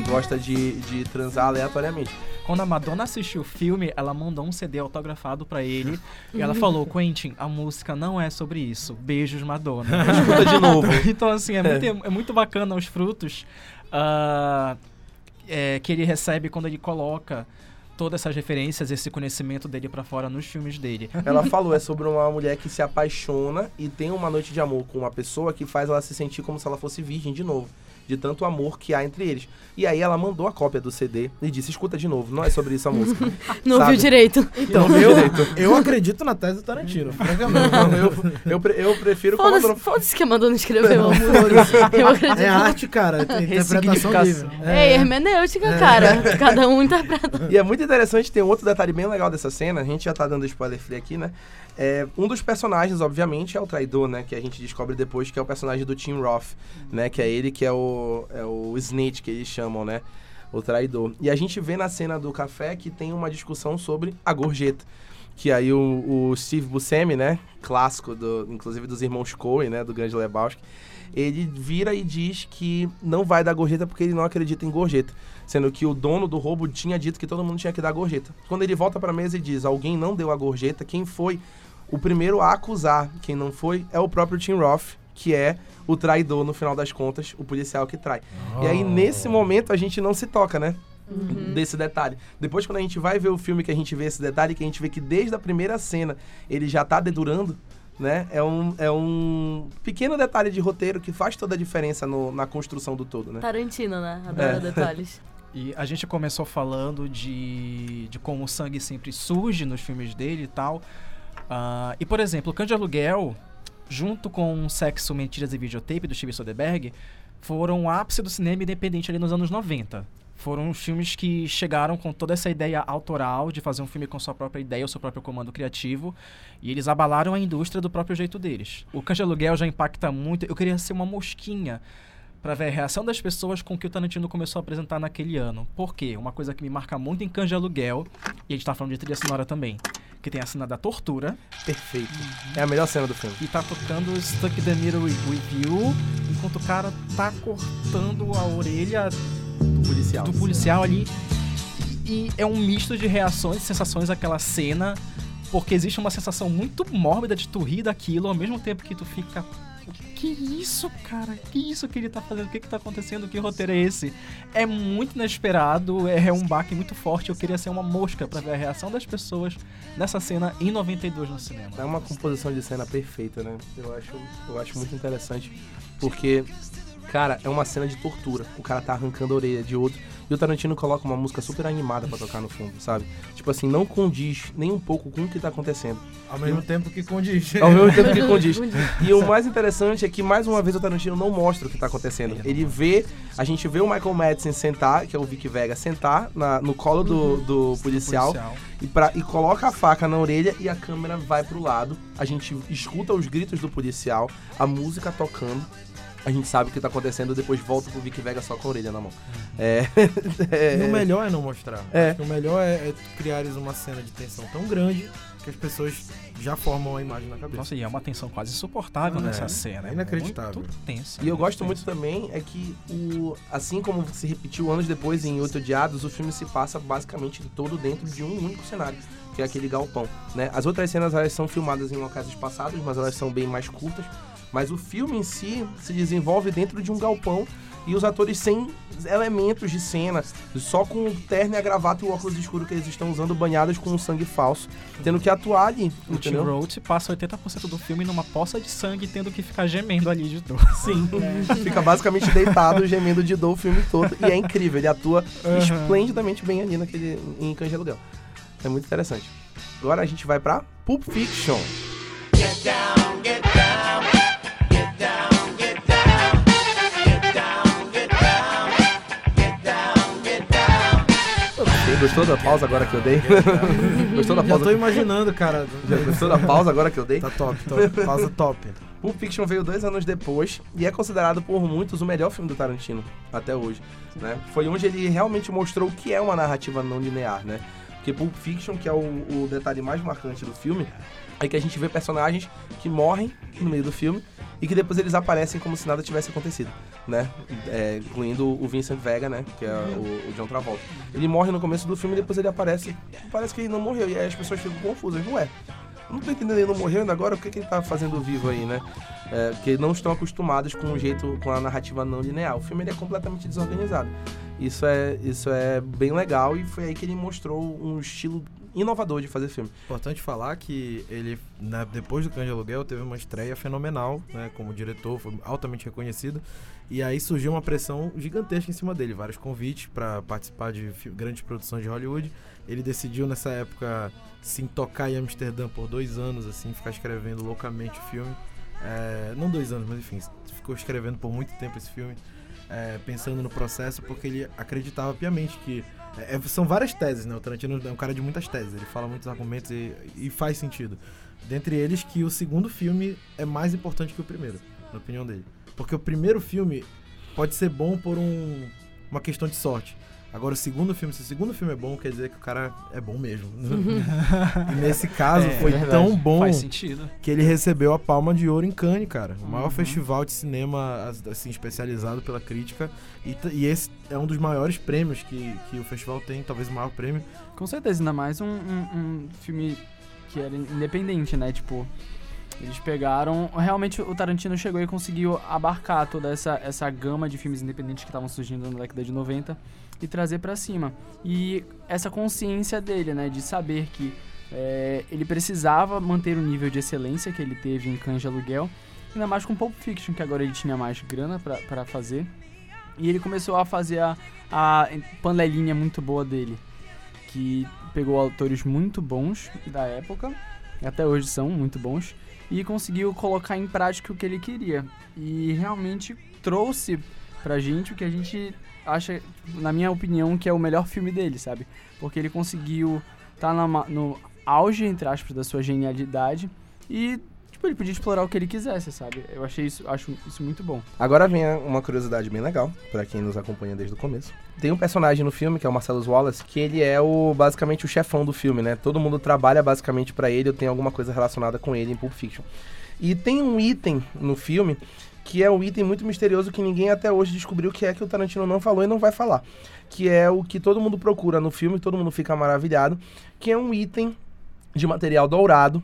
E gosta de, de transar aleatoriamente. Quando a Madonna assistiu o filme, ela mandou um CD autografado pra ele e ela falou: Quentin, a música não é sobre isso. Beijos, Madonna. Escuta de novo. então, assim, é muito, é muito bacana os frutos ah, é, que ele recebe quando ele coloca todas essas referências, esse conhecimento dele pra fora nos filmes dele. Ela falou, é sobre uma mulher que se apaixona e tem uma noite de amor com uma pessoa que faz ela se sentir como se ela fosse virgem de novo. De tanto amor que há entre eles. E aí ela mandou a cópia do CD e disse: escuta de novo, não é sobre isso a música. Não Sabe? ouviu direito. Então, eu, direito. eu acredito na tese do Tarantino, francamente. Não, eu, eu, eu prefiro Foda-se dona- foda-se que música. Eu acredito. É arte, cara. Tem interpretação livre. Ressignificação. É hermenêutica, cara. Cada um interpreta. E é muito interessante, tem um outro detalhe bem legal dessa cena, a gente já tá dando spoiler free aqui, né? É, um dos personagens, obviamente, é o traidor, né? Que a gente descobre depois que é o personagem do Tim Roth, né? Que é ele que é o, é o Snitch, que eles chamam, né? O traidor. E a gente vê na cena do café que tem uma discussão sobre a gorjeta. Que aí o, o Steve Buscemi, né? Clássico, do, inclusive dos irmãos Coen, né? Do Grande Lebowski. Ele vira e diz que não vai dar gorjeta porque ele não acredita em gorjeta. Sendo que o dono do roubo tinha dito que todo mundo tinha que dar gorjeta. Quando ele volta pra mesa e diz, alguém não deu a gorjeta, quem foi o primeiro a acusar, quem não foi, é o próprio Tim Roth, que é o traidor, no final das contas, o policial que trai. E aí, nesse momento, a gente não se toca, né? Desse detalhe. Depois, quando a gente vai ver o filme, que a gente vê esse detalhe, que a gente vê que desde a primeira cena ele já tá dedurando, né? É um, é um pequeno detalhe de roteiro que faz toda a diferença no- na construção do todo, né? Tarantino, né? Adora É. detalhes. E a gente começou falando de, de como o sangue sempre surge nos filmes dele e tal. Ah, e, por exemplo, o de Aluguel, junto com Sexo, Mentiras e Videotape, do Steven Soderbergh, foram o ápice do cinema independente ali nos anos 90. Foram filmes que chegaram com toda essa ideia autoral de fazer um filme com sua própria ideia, o seu próprio comando criativo, e eles abalaram a indústria do próprio jeito deles. O Cães de Aluguel já impacta muito. Eu queria ser uma mosquinha Pra ver a reação das pessoas com que o Tarantino começou a apresentar naquele ano. Por quê? Uma coisa que me marca muito em Cães de Aluguel, e a gente tá falando de trilha sonora também, que tem a cena da tortura, Perfeito. É a melhor cena do filme. e tá tocando Stuck the Middle with You, enquanto o cara tá cortando a orelha Do policial. do policial ali. E é um misto de reações e sensações aquela cena, porque existe uma sensação muito mórbida de tu rir daquilo, ao mesmo tempo que tu fica. Que isso, cara? Que isso que ele tá fazendo? O que que tá acontecendo? Que roteiro é esse? É muito inesperado, é um baque muito forte. Eu queria ser uma mosca pra ver a reação das pessoas nessa cena em 92 no cinema. É uma composição de cena perfeita, né? Eu acho, eu acho muito interessante. Porque, cara, é uma cena de tortura. O cara tá arrancando a orelha de outro. E o Tarantino coloca uma música super animada pra tocar no fundo, sabe? Tipo assim, não condiz nem um pouco com o que tá acontecendo. Ao mesmo tempo que condiz. Ao mesmo tempo que condiz. E o mais interessante é que, mais uma vez, o Tarantino não mostra o que tá acontecendo. Ele vê, a gente vê o Michael Madsen sentar, que é o Vic Vega, sentar na- no colo do, do policial, E, pra- e coloca a faca na orelha e a câmera vai pro lado. A gente escuta os gritos do policial, a música tocando. A gente sabe o que tá acontecendo, depois volta pro Vic Vega só com a orelha na mão. É. E o melhor é não mostrar. É. O melhor é, é criares uma cena de tensão tão grande que as pessoas já formam a imagem na cabeça. Nossa, e é uma tensão quase insuportável É, nessa cena. é inacreditável. Muito tensa. E eu gosto tensa. muito também é que, o, assim como se repetiu anos depois em Oito Odiados, o filme se passa basicamente todo dentro de um único cenário, que é aquele galpão. Né? As outras cenas elas são filmadas em locais espaçados, mas elas são bem mais curtas. Mas o filme em si se desenvolve dentro de um galpão e os atores sem elementos de cena, só com o terno e a gravata e o óculos escuro que eles estão usando, banhados com um sangue falso, tendo que atuar ali, O Tim? Roth passa 80% do filme numa poça de sangue, tendo que ficar gemendo ali de dor. Sim. Fica basicamente deitado, gemendo de dor o filme todo. E é incrível, ele atua Uhum. esplendidamente bem ali naquele, em Cães de Aluguel. É muito interessante. Agora a gente vai pra Pulp Fiction. Você Gostou da pausa agora que eu dei? Gostou da Já pausa? tô imaginando, cara. Já gostou da pausa agora que eu dei? Tá top, top. Pausa top. Pulp Fiction veio dois anos depois e é considerado por muitos o melhor filme do Tarantino até hoje, né? Foi onde ele realmente mostrou o que é uma narrativa não linear, né? Porque Pulp Fiction, que é o, o detalhe mais marcante do filme, é que a gente vê personagens que morrem no meio do filme e que depois eles aparecem como se nada tivesse acontecido, né? É, incluindo o Vincent Vega, né? Que é o, o John Travolta. Ele morre no começo do filme e depois ele aparece. Parece que ele não morreu. E aí as pessoas ficam confusas. Ué, não tô entendendo, ele não morreu ainda agora, o que, que ele tá fazendo vivo aí, né? É, porque não estão acostumados com o jeito, com a narrativa não linear. O filme é completamente desorganizado. Isso é, isso é bem legal e foi aí que ele mostrou um estilo inovador de fazer filme. Importante falar que ele, né, depois do Cães Aluguel, teve uma estreia fenomenal, né, como diretor, foi altamente reconhecido. E aí surgiu uma pressão gigantesca em cima dele, vários convites para participar de grandes produções de Hollywood. Ele decidiu nessa época se tocar em Amsterdã por dois anos, assim, ficar escrevendo loucamente o filme. É, não dois anos, mas enfim, ficou escrevendo por muito tempo esse filme, é, pensando no processo, porque ele acreditava piamente que é, é, são várias teses, né? O Tarantino é um cara de muitas teses, ele fala muitos argumentos e, e faz sentido. Dentre eles, que o segundo filme é mais importante que o primeiro, na opinião dele. Porque o primeiro filme pode ser bom por um, uma questão de sorte. Agora, o segundo filme, se o segundo filme é bom, quer dizer que o cara é bom mesmo. e nesse caso, É, foi verdade. tão bom que ele recebeu a Palma de Ouro em Cannes, cara. O maior Uhum. festival de cinema, as- assim, especializado pela crítica. E, e esse é um dos maiores prêmios que, que o festival tem, talvez o maior prêmio. Com certeza, ainda mais um, um- um filme que era independente, né? Tipo, eles pegaram. Realmente o Tarantino chegou e conseguiu abarcar toda essa, essa gama de filmes independentes que estavam surgindo na década de 90 e trazer pra cima. E essa consciência dele, né? De saber que é, ele precisava manter o nível de excelência que ele teve em Cães de Aluguel, ainda mais com Pulp Fiction, que agora ele tinha mais grana pra fazer. E ele começou a fazer a, a panelinha muito boa dele que pegou autores muito bons da época, até hoje são muito bons, e conseguiu colocar em prática o que ele queria. E realmente trouxe pra gente o que a gente acha, na minha opinião, que é o melhor filme dele, sabe? Porque ele conseguiu estar no auge, entre aspas, da sua genialidade e, tipo, ele podia explorar o que ele quisesse, sabe? Eu achei isso, acho isso muito bom. Agora vem uma curiosidade bem legal, pra quem nos acompanha desde o começo. Tem um personagem no filme, que é o Marcellus Wallace, que ele é o basicamente o chefão do filme, né? Todo mundo trabalha basicamente pra ele, ou tem alguma coisa relacionada com ele em Pulp Fiction. E tem um item no filme que é um item muito misterioso que ninguém até hoje descobriu o que é que o Tarantino não falou e não vai falar. Que é o que todo mundo procura no filme, todo mundo fica maravilhado, que é um item de material dourado,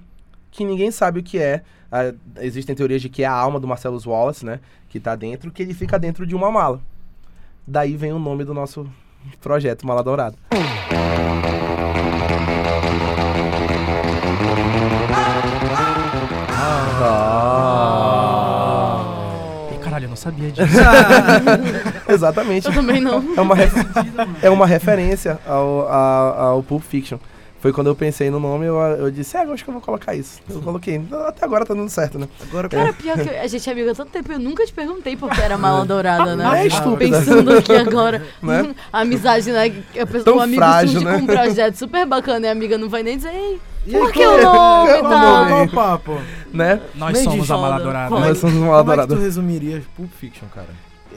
que ninguém sabe o que é. Ah, existem teorias de que é a alma do Marcellus Wallace, né? Que tá dentro, que ele fica dentro de uma mala. Daí vem o nome do nosso projeto, Mala Dourada. Ih, caralho, eu não sabia disso. Exatamente. Eu também não. É uma, ref- é uma referência ao, ao, ao Pulp Fiction. Foi quando eu pensei no nome, eu, eu disse, é, eu acho que eu vou colocar isso. Eu coloquei. Até agora tá dando certo, né? Agora, Cara, pior que a gente é amiga há tanto tempo, eu nunca te perguntei por que era mala dourada, né? Não é estúpida. Pensando aqui agora. Né? A amizade, né? A pessoa, Tão o amigo frágil, surge né? com um projeto super bacana e a amiga não vai nem dizer, ei, E aí, por que o é? nome e Qual tal? qual o papo? né? Nós Meio somos a Mala foda. Dourada. Foda. Nós somos uma Mala como é que tu Dourada. resumirias Pulp Fiction, cara?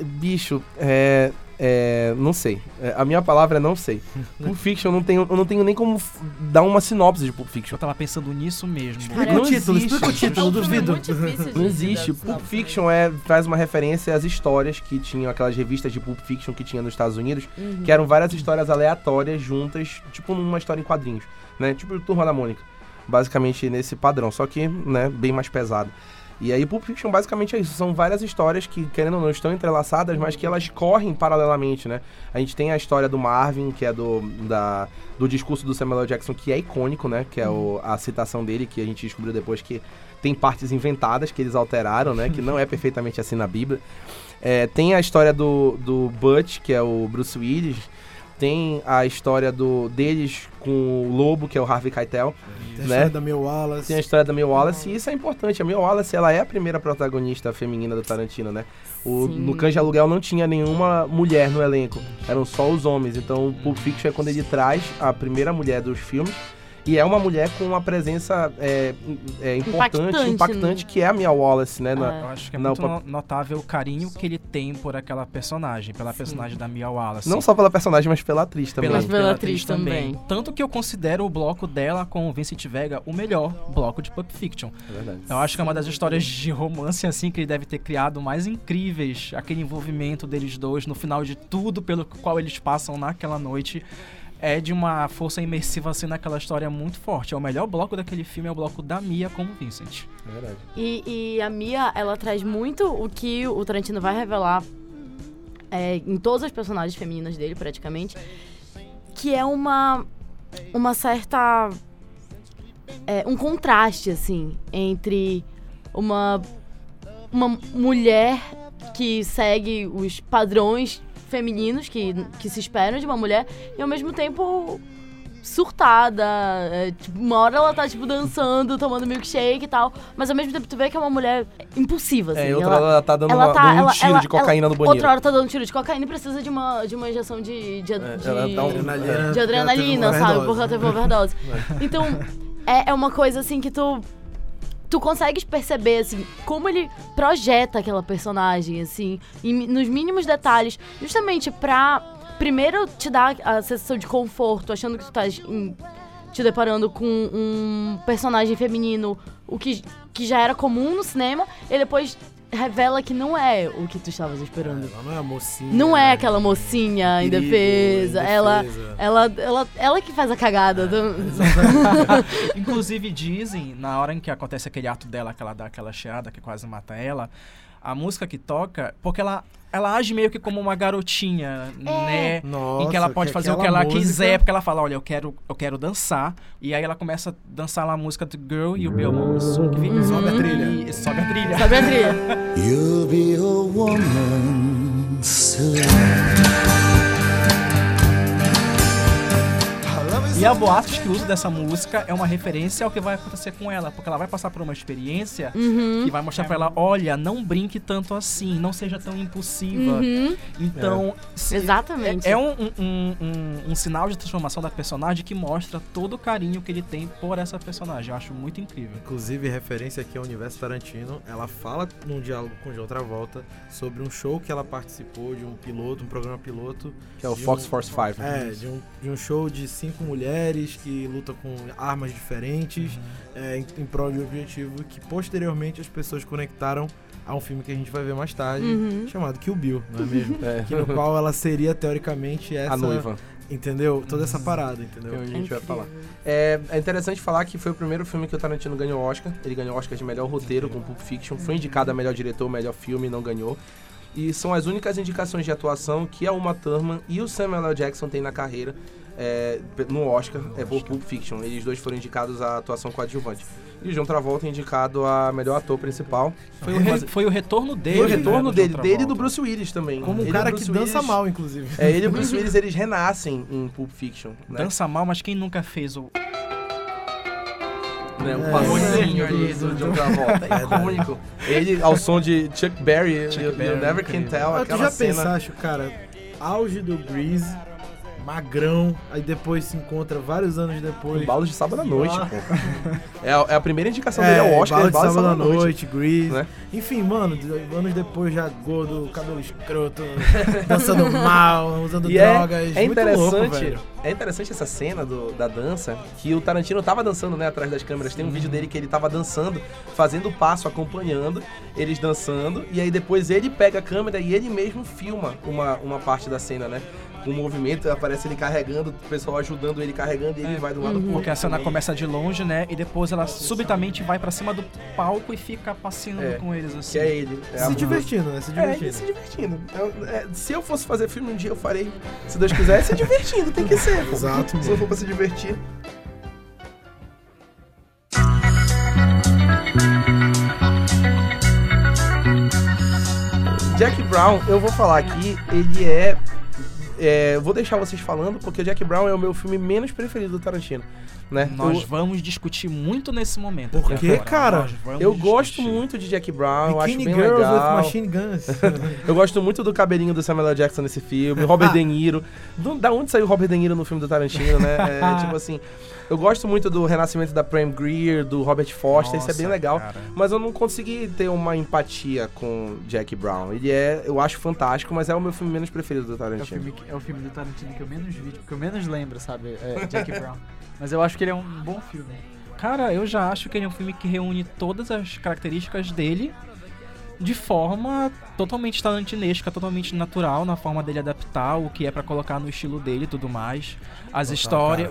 Bicho, é. É, não sei. É, a minha palavra é não sei. Pulp Fiction, eu não tenho, eu não tenho nem como dar uma sinopse de Pulp Fiction. Eu tava pensando nisso mesmo. Explica Não o título, explica o título, É duvido. de Não existe. Pulp Fiction é, traz uma referência às histórias que tinham, aquelas revistas de Pulp Fiction que tinha nos Estados Unidos, Uhum. que eram várias histórias aleatórias juntas, tipo numa história em quadrinhos, né? Tipo Turma da Mônica. Basicamente nesse padrão, só que, né, bem mais pesado. E aí Pulp Fiction basicamente é isso, são várias histórias que, querendo ou não, estão entrelaçadas, mas que elas correm paralelamente, né? A gente tem a história do Marvin, que é do, da, do discurso do Samuel L. Jackson, que é icônico, né? Que é o, a citação dele, que a gente descobriu depois que tem partes inventadas que eles alteraram, né? Que não é perfeitamente assim na Bíblia. É, tem a história do, do Butch, que é o Bruce Willis, Tem a história do deles com o Lobo, que é o Harvey Keitel. Tem a né? história da Mia Wallace. Tem a história da Mia Wallace e isso é importante. A Mia Wallace, ela é a primeira protagonista feminina do Tarantino, né? O, Sim. no Cães de Aluguel não tinha nenhuma mulher no elenco. Eram só os homens. Então o Pulp Fiction é quando ele traz a primeira mulher dos filmes. E é uma mulher com uma presença é, é, importante, Impactante, impactante, né? que é a Mia Wallace, né? Na- É. Eu acho que é muito notável o carinho que ele tem por aquela personagem, pela personagem da Mia Wallace. Não só pela personagem, mas pela atriz também. Mas pela atriz também. Tanto que eu considero o bloco dela com o Vincent Vega o melhor bloco de Pulp Fiction. É verdade. Eu acho que é uma das histórias de romance assim que ele deve ter criado mais incríveis. Aquele envolvimento deles dois no final de tudo pelo qual eles passam naquela noite. É de uma força imersiva assim naquela história muito forte. É o melhor bloco daquele filme, é o bloco da Mia como Vincent. É verdade. E, e a Mia, ela traz muito o que o Tarantino vai revelar é, em todas as personagens femininas dele, praticamente. Que é uma, uma certa. é, um contraste, assim, entre uma, uma mulher que segue os padrões femininos que, que se esperam de uma mulher e ao mesmo tempo surtada. é, tipo, uma hora ela tá, tipo, dançando, tomando milkshake e tal. Mas ao mesmo tempo tu vê que é uma mulher impulsiva, assim. É, e outra ela, tá dando uma- tá- dando um ela- tiro ela- de cocaína no banheiro. Outra hora tá dando tiro de cocaína e precisa de uma, de uma injeção de, de, É, de, ela um- Adrenalina. de adrenalina, Ela sabe? Porque ela teve uma overdose. Então, é, é uma coisa assim que tu. Tu consegues perceber, assim, como ele projeta aquela personagem, assim, em nos mínimos detalhes, justamente pra, primeiro, te dar a sensação de conforto, achando que tu estás em- te deparando com um personagem feminino, o que, que já era comum no cinema, e depois revela que não é o que tu estavas esperando. Ela não é a mocinha. Não é né? aquela mocinha Perigo, indefesa. Ela, ela, ela, ela que faz a cagada. do- Inclusive dizem, na hora em que acontece aquele ato dela, que ela dá aquela cheada que quase mata ela, a música que toca, porque ela, ela age meio que como uma garotinha, né? Nossa, em que ela pode fazer o que ela música- quiser, porque ela fala, olha, eu quero, eu quero dançar. E aí ela começa a dançar lá a música do Girl e o Bill Sobe Sobe a trilha. E, sobe a trilha. Sabe a trilha? You'll be a woman soon. E há boatos que o uso dessa música é uma referência ao que vai acontecer com ela, porque ela vai passar por uma experiência Uhum. que vai mostrar pra ela, olha, não brinque tanto assim, não seja tão impulsiva. Uhum. Então, se- Exatamente. é, é um, um, um, um- sinal de transformação da personagem que mostra todo o carinho que ele tem por essa personagem. Eu acho muito incrível. Inclusive, referência aqui ao universo Tarantino, ela fala num diálogo com o John Travolta sobre um show que ela participou de um piloto, um programa piloto. Que é o Fox um- Force 5. É, de um, de um show de cinco mulheres que lutam com armas diferentes é, em, em prol de um objetivo que posteriormente as pessoas conectaram a um filme que a gente vai ver mais tarde, Uhum. chamado Kill Bill, não é mesmo? É. que no qual ela seria teoricamente essa A noiva. Entendeu? Toda essa parada, entendeu? Que a É gente vai falar. É, é interessante falar que foi o primeiro filme que o Tarantino ganhou Oscar. Ele ganhou Oscar de melhor roteiro com Pulp Fiction. Foi indicado a melhor diretor, melhor filme, não ganhou. E são as únicas indicações de atuação que a Uma Thurman e o Samuel L. Jackson têm na carreira é, no Oscar, é por Pulp Fiction. Eles dois foram indicados à atuação coadjuvante. E o John Travolta é indicado a melhor ator principal. Foi o, re- foi o retorno dele. Foi o né, retorno do dele, John dele e do. Bruce Willis também. Como um Ele e o cara que Bruce dança Willis- mal, inclusive. É, ele e o Bruce Willis, eles renascem em Pulp Fiction. Né? Dança mal, mas quem nunca fez o. né? O É. passinho ali do John Travolta. É icônico. Ele ao som de Chuck Berry, Chuck you, you Berry, Never Can. Tell, tu aquela já cena. pensaste, cara, auge do Grease, magrão, aí depois se encontra vários anos depois. Balas de sábado à noite, pô. É a, é a primeira indicação dele ao Oscar, Bala é de Balas de sábado à noite. noite, Grease. né? Enfim, mano, anos depois já gordo, cabelo escroto, dançando mal, usando E é, drogas. é muito louco, interessante, velho. é interessante essa cena do- da dança, que o Tarantino tava dançando, né, atrás das câmeras. Tem um vídeo dele que ele tava dançando, fazendo o passo, acompanhando, eles dançando, e aí depois ele pega a câmera e ele mesmo filma uma, uma parte da cena, né? Com o movimento, aparece ele carregando, o pessoal ajudando ele carregando, e ele vai do lado pro outro. Porque a cena começa de longe, né? E depois ela subitamente vai pra cima do palco e fica passeando É, com eles assim. Que é ele. É Se divertindo, né? Se É, divertindo. ele se divertindo. Eu- é, se eu fosse fazer filme um dia, eu farei. Se Deus quiser, se divertindo, tem que ser. pô. Exato. Se não for pra se divertir. Jack Brown, eu vou falar aqui, ele é. É, eu vou deixar vocês falando, porque Jack Brown é o meu filme menos preferido do Tarantino. Né? Nós eu, vamos discutir muito nesse momento. Por quê, cara? Eu gosto discutir. muito de Jack Brown, eu acho Bikini bem Girls with legal. Machine Guns. Eu gosto muito do cabelinho do Samuel L. Jackson nesse filme, Robert De Niro. Do- da onde saiu o Robert De Niro no filme do Tarantino, né? É, tipo assim, eu gosto muito do renascimento da Pam Grier, do Robert Foster, isso é bem Nossa, legal. cara. Mas eu não consegui ter uma empatia com Jack Brown. Ele é, eu acho fantástico, mas é o meu filme menos preferido do É o, Tarantino. filme, que- é o filme do Tarantino que eu menos vi, que eu menos lembro, sabe? É Jack Brown. Mas eu acho que ele é um bom filme. Cara, eu já acho que ele é um filme que reúne todas as características dele de forma totalmente tarantinesca, totalmente natural, na forma dele adaptar o que é pra colocar no estilo dele e tudo mais. As histórias,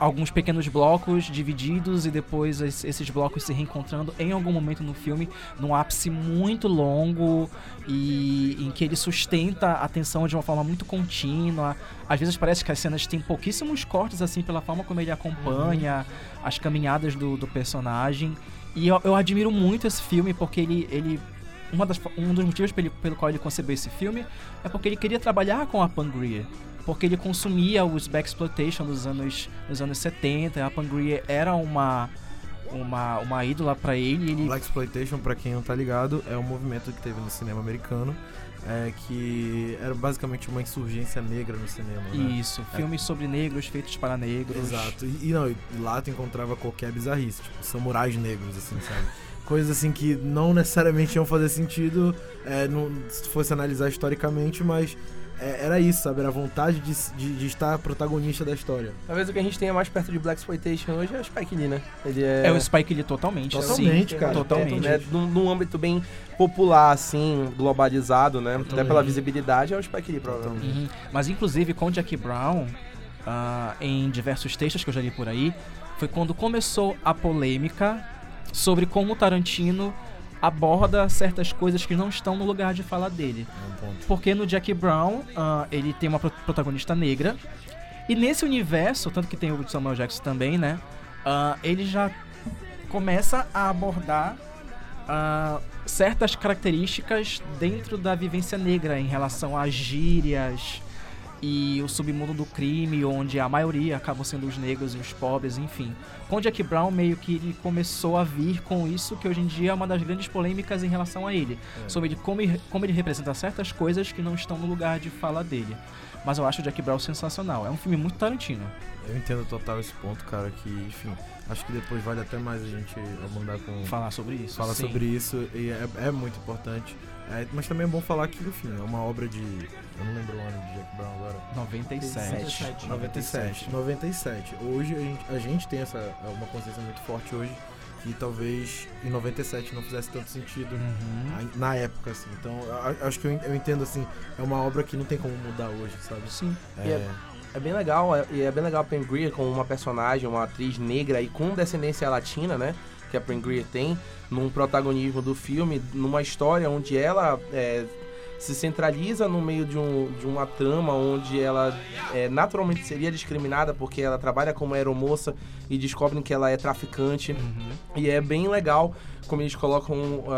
alguns pequenos blocos divididos e depois es- esses blocos se reencontrando em algum momento no filme, num ápice muito longo e em que ele sustenta a atenção de uma forma muito contínua. Às vezes parece que as cenas têm pouquíssimos cortes, assim, pela forma como ele acompanha as caminhadas do, do personagem. E eu, eu admiro muito esse filme porque ele. ele uma das, um dos motivos pelo, pelo qual ele concebeu esse filme é porque ele queria trabalhar com a Pangria. Porque ele consumia os Backsploitation dos anos, dos anos 70. A Pangria era uma, uma, uma ídola pra ele. ele Black Exploitation, pra quem não tá ligado, é um movimento que teve no cinema americano, é, que era basicamente uma insurgência negra no cinema. Né? Isso, filmes sobre negros feitos para negros. Exato. E, e não, e lá tu encontrava qualquer bizarrice, tipo, samurais negros, assim, sabe? Coisas assim que não necessariamente iam fazer sentido é, não- se fosse analisar historicamente, mas é, era isso, sabe? Era a vontade de, de, de estar protagonista da história. Talvez o que a gente tenha mais perto de Black Exploitation hoje é o Spike Lee, né? Ele é... É o Spike Lee totalmente. Totalmente, sim, cara. Totalmente. É, num, num âmbito bem popular, assim, globalizado, né? Até pela visibilidade, é o Spike Lee, provavelmente. Uhum. Mas inclusive com Jack Brown, ah, em diversos textos que eu já li por aí, foi quando começou a polêmica sobre como o Tarantino aborda certas coisas que não estão no lugar de fala dele. É um. Porque no Jack Brown, ah, ele tem uma pro- protagonista negra. E nesse universo, tanto que tem o Samuel Jackson também, né? ah, ele já começa a abordar ah, certas características dentro da vivência negra em relação às gírias e o submundo do crime, onde a maioria acabam sendo os negros e os pobres, enfim. Com Jack Brown, meio que ele começou a vir com isso, que hoje em dia é uma das grandes polêmicas em relação a ele. Sobre ele- como, ele- como ele representa certas coisas que não estão no lugar de fala dele. Mas eu acho o Jack Brown sensacional. É um filme muito Tarantino. Eu entendo total esse ponto, cara, que, enfim, acho que depois vale até mais a gente abundar com. Falar sobre isso. Fala sim. sobre isso e é, é muito importante. É, mas também é bom falar que, enfim, é uma obra de. Eu não lembro o ano de Jack Brown agora. 97. 97. 97. Hoje a gente, a gente tem essa uma consciência muito forte hoje que talvez em 97 não fizesse tanto sentido Uhum. na época, assim. Então, acho que eu, en- eu entendo, assim, é uma obra que não tem como mudar hoje, sabe? Sim. É, é- É bem legal, é- e é bem legal a Pam Grier como uma personagem, uma atriz negra e com descendência latina, né? Que a Pam Grier tem, num protagonismo do filme, numa história onde ela é, se centraliza no meio de, um, de uma trama onde ela é, naturalmente seria discriminada porque ela trabalha como aeromoça e descobrem que ela é traficante. E é bem legal como eles colocam a,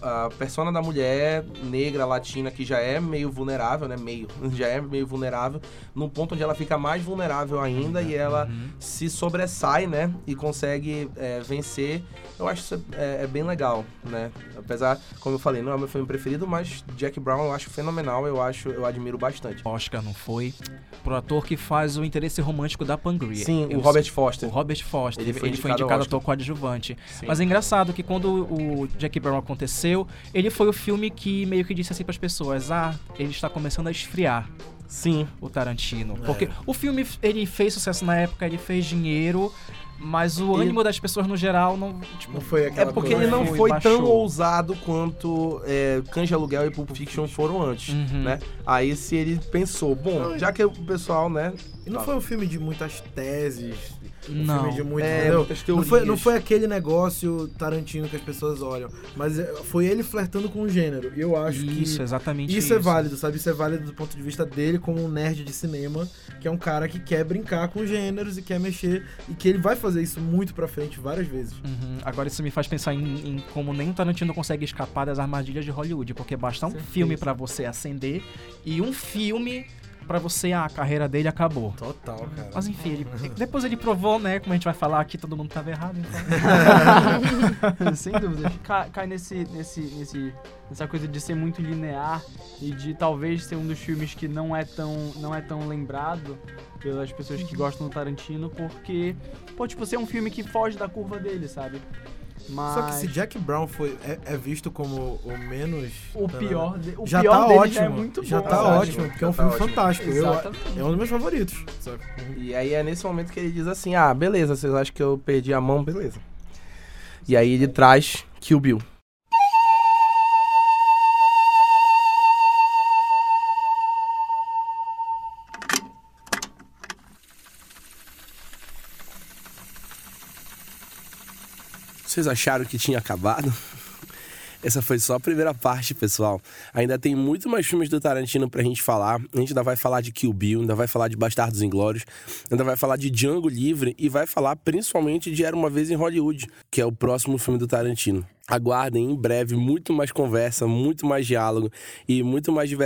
a, a- persona da mulher negra, latina, que já é meio vulnerável, né? Meio. Já é meio vulnerável, num ponto onde ela fica mais vulnerável ainda e ela se sobressai, né? E consegue é, vencer. Eu acho isso é, é bem legal, né? Apesar, como eu falei, não é o meu filme preferido, mas Jack Brown eu acho fenomenal, eu acho, eu admiro bastante. Oscar não foi pro ator que faz o interesse romântico da Pangria. Sim, Eu- o Robert Foster. O Robert Foster. Ele Ele foi foi, indicado ao indicado Oscar. ator coadjuvante. Sim. Mas é engraçado que quando o Jack Brown aconteceu, ele foi o filme que meio que disse assim pras pessoas: ah, ele está começando a esfriar Sim. o Tarantino. É. Porque o filme, ele fez sucesso na época, ele fez dinheiro, mas o ânimo das pessoas no geral não, tipo, Não foi É aquela porque coisa- ele não Foi, foi tão ousado quanto é, Canja Aluguel e Pulp Fiction foram antes, Uhum. né? Aí se ele pensou, bom, já que o pessoal, né... E não foi um filme de muitas teses. Um Não. filme de muito, É, não, foi, não foi aquele negócio Tarantino que as pessoas olham. Mas é, foi ele flertando com o gênero. E eu acho Isso, que. exatamente Isso, é válido, sabe? Isso é válido do ponto de vista dele como um nerd de cinema, que é um cara que quer brincar com gêneros e quer mexer, e que ele vai fazer isso muito pra frente várias vezes. Uhum. Agora isso me faz pensar em, em como nem o Tarantino consegue escapar das armadilhas de Hollywood, porque basta um filme pra você acender e um filme pra você, ah, a carreira dele acabou. Total, cara. Mas enfim, ele- depois ele provou, né? Como a gente vai falar aqui, todo mundo tava errado, então. Sem dúvida. Cai, cai nesse, nesse, nesse, nessa coisa de ser muito linear e de talvez ser um dos filmes que não é tão, não é tão lembrado pelas pessoas que gostam do Tarantino, porque, pô, tipo, ser um filme que foge da curva dele, sabe? Mas Só que se Jack Brown foi, é, é visto como o menos. o pior, de, o já pior tá dele ótimo. já é muito já bom. tá Exato. ótimo, porque é um Já tá filme ótimo. fantástico. Eu, é um dos meus favoritos. sabe? E aí é nesse momento que ele diz assim: ah, beleza, vocês acham que eu perdi a mão? Beleza. E aí ele traz Kill Bill. Vocês acharam que tinha acabado? Essa foi só a primeira parte, pessoal. Ainda tem muito mais filmes do Tarantino pra gente falar. A gente ainda vai falar de Kill Bill, ainda vai falar de Bastardos Inglórios, ainda vai falar de Django Livre e vai falar principalmente de Era Uma Vez em Hollywood, que é o próximo filme do Tarantino. Aguardem em breve muito mais conversa, muito mais diálogo e muito mais diversão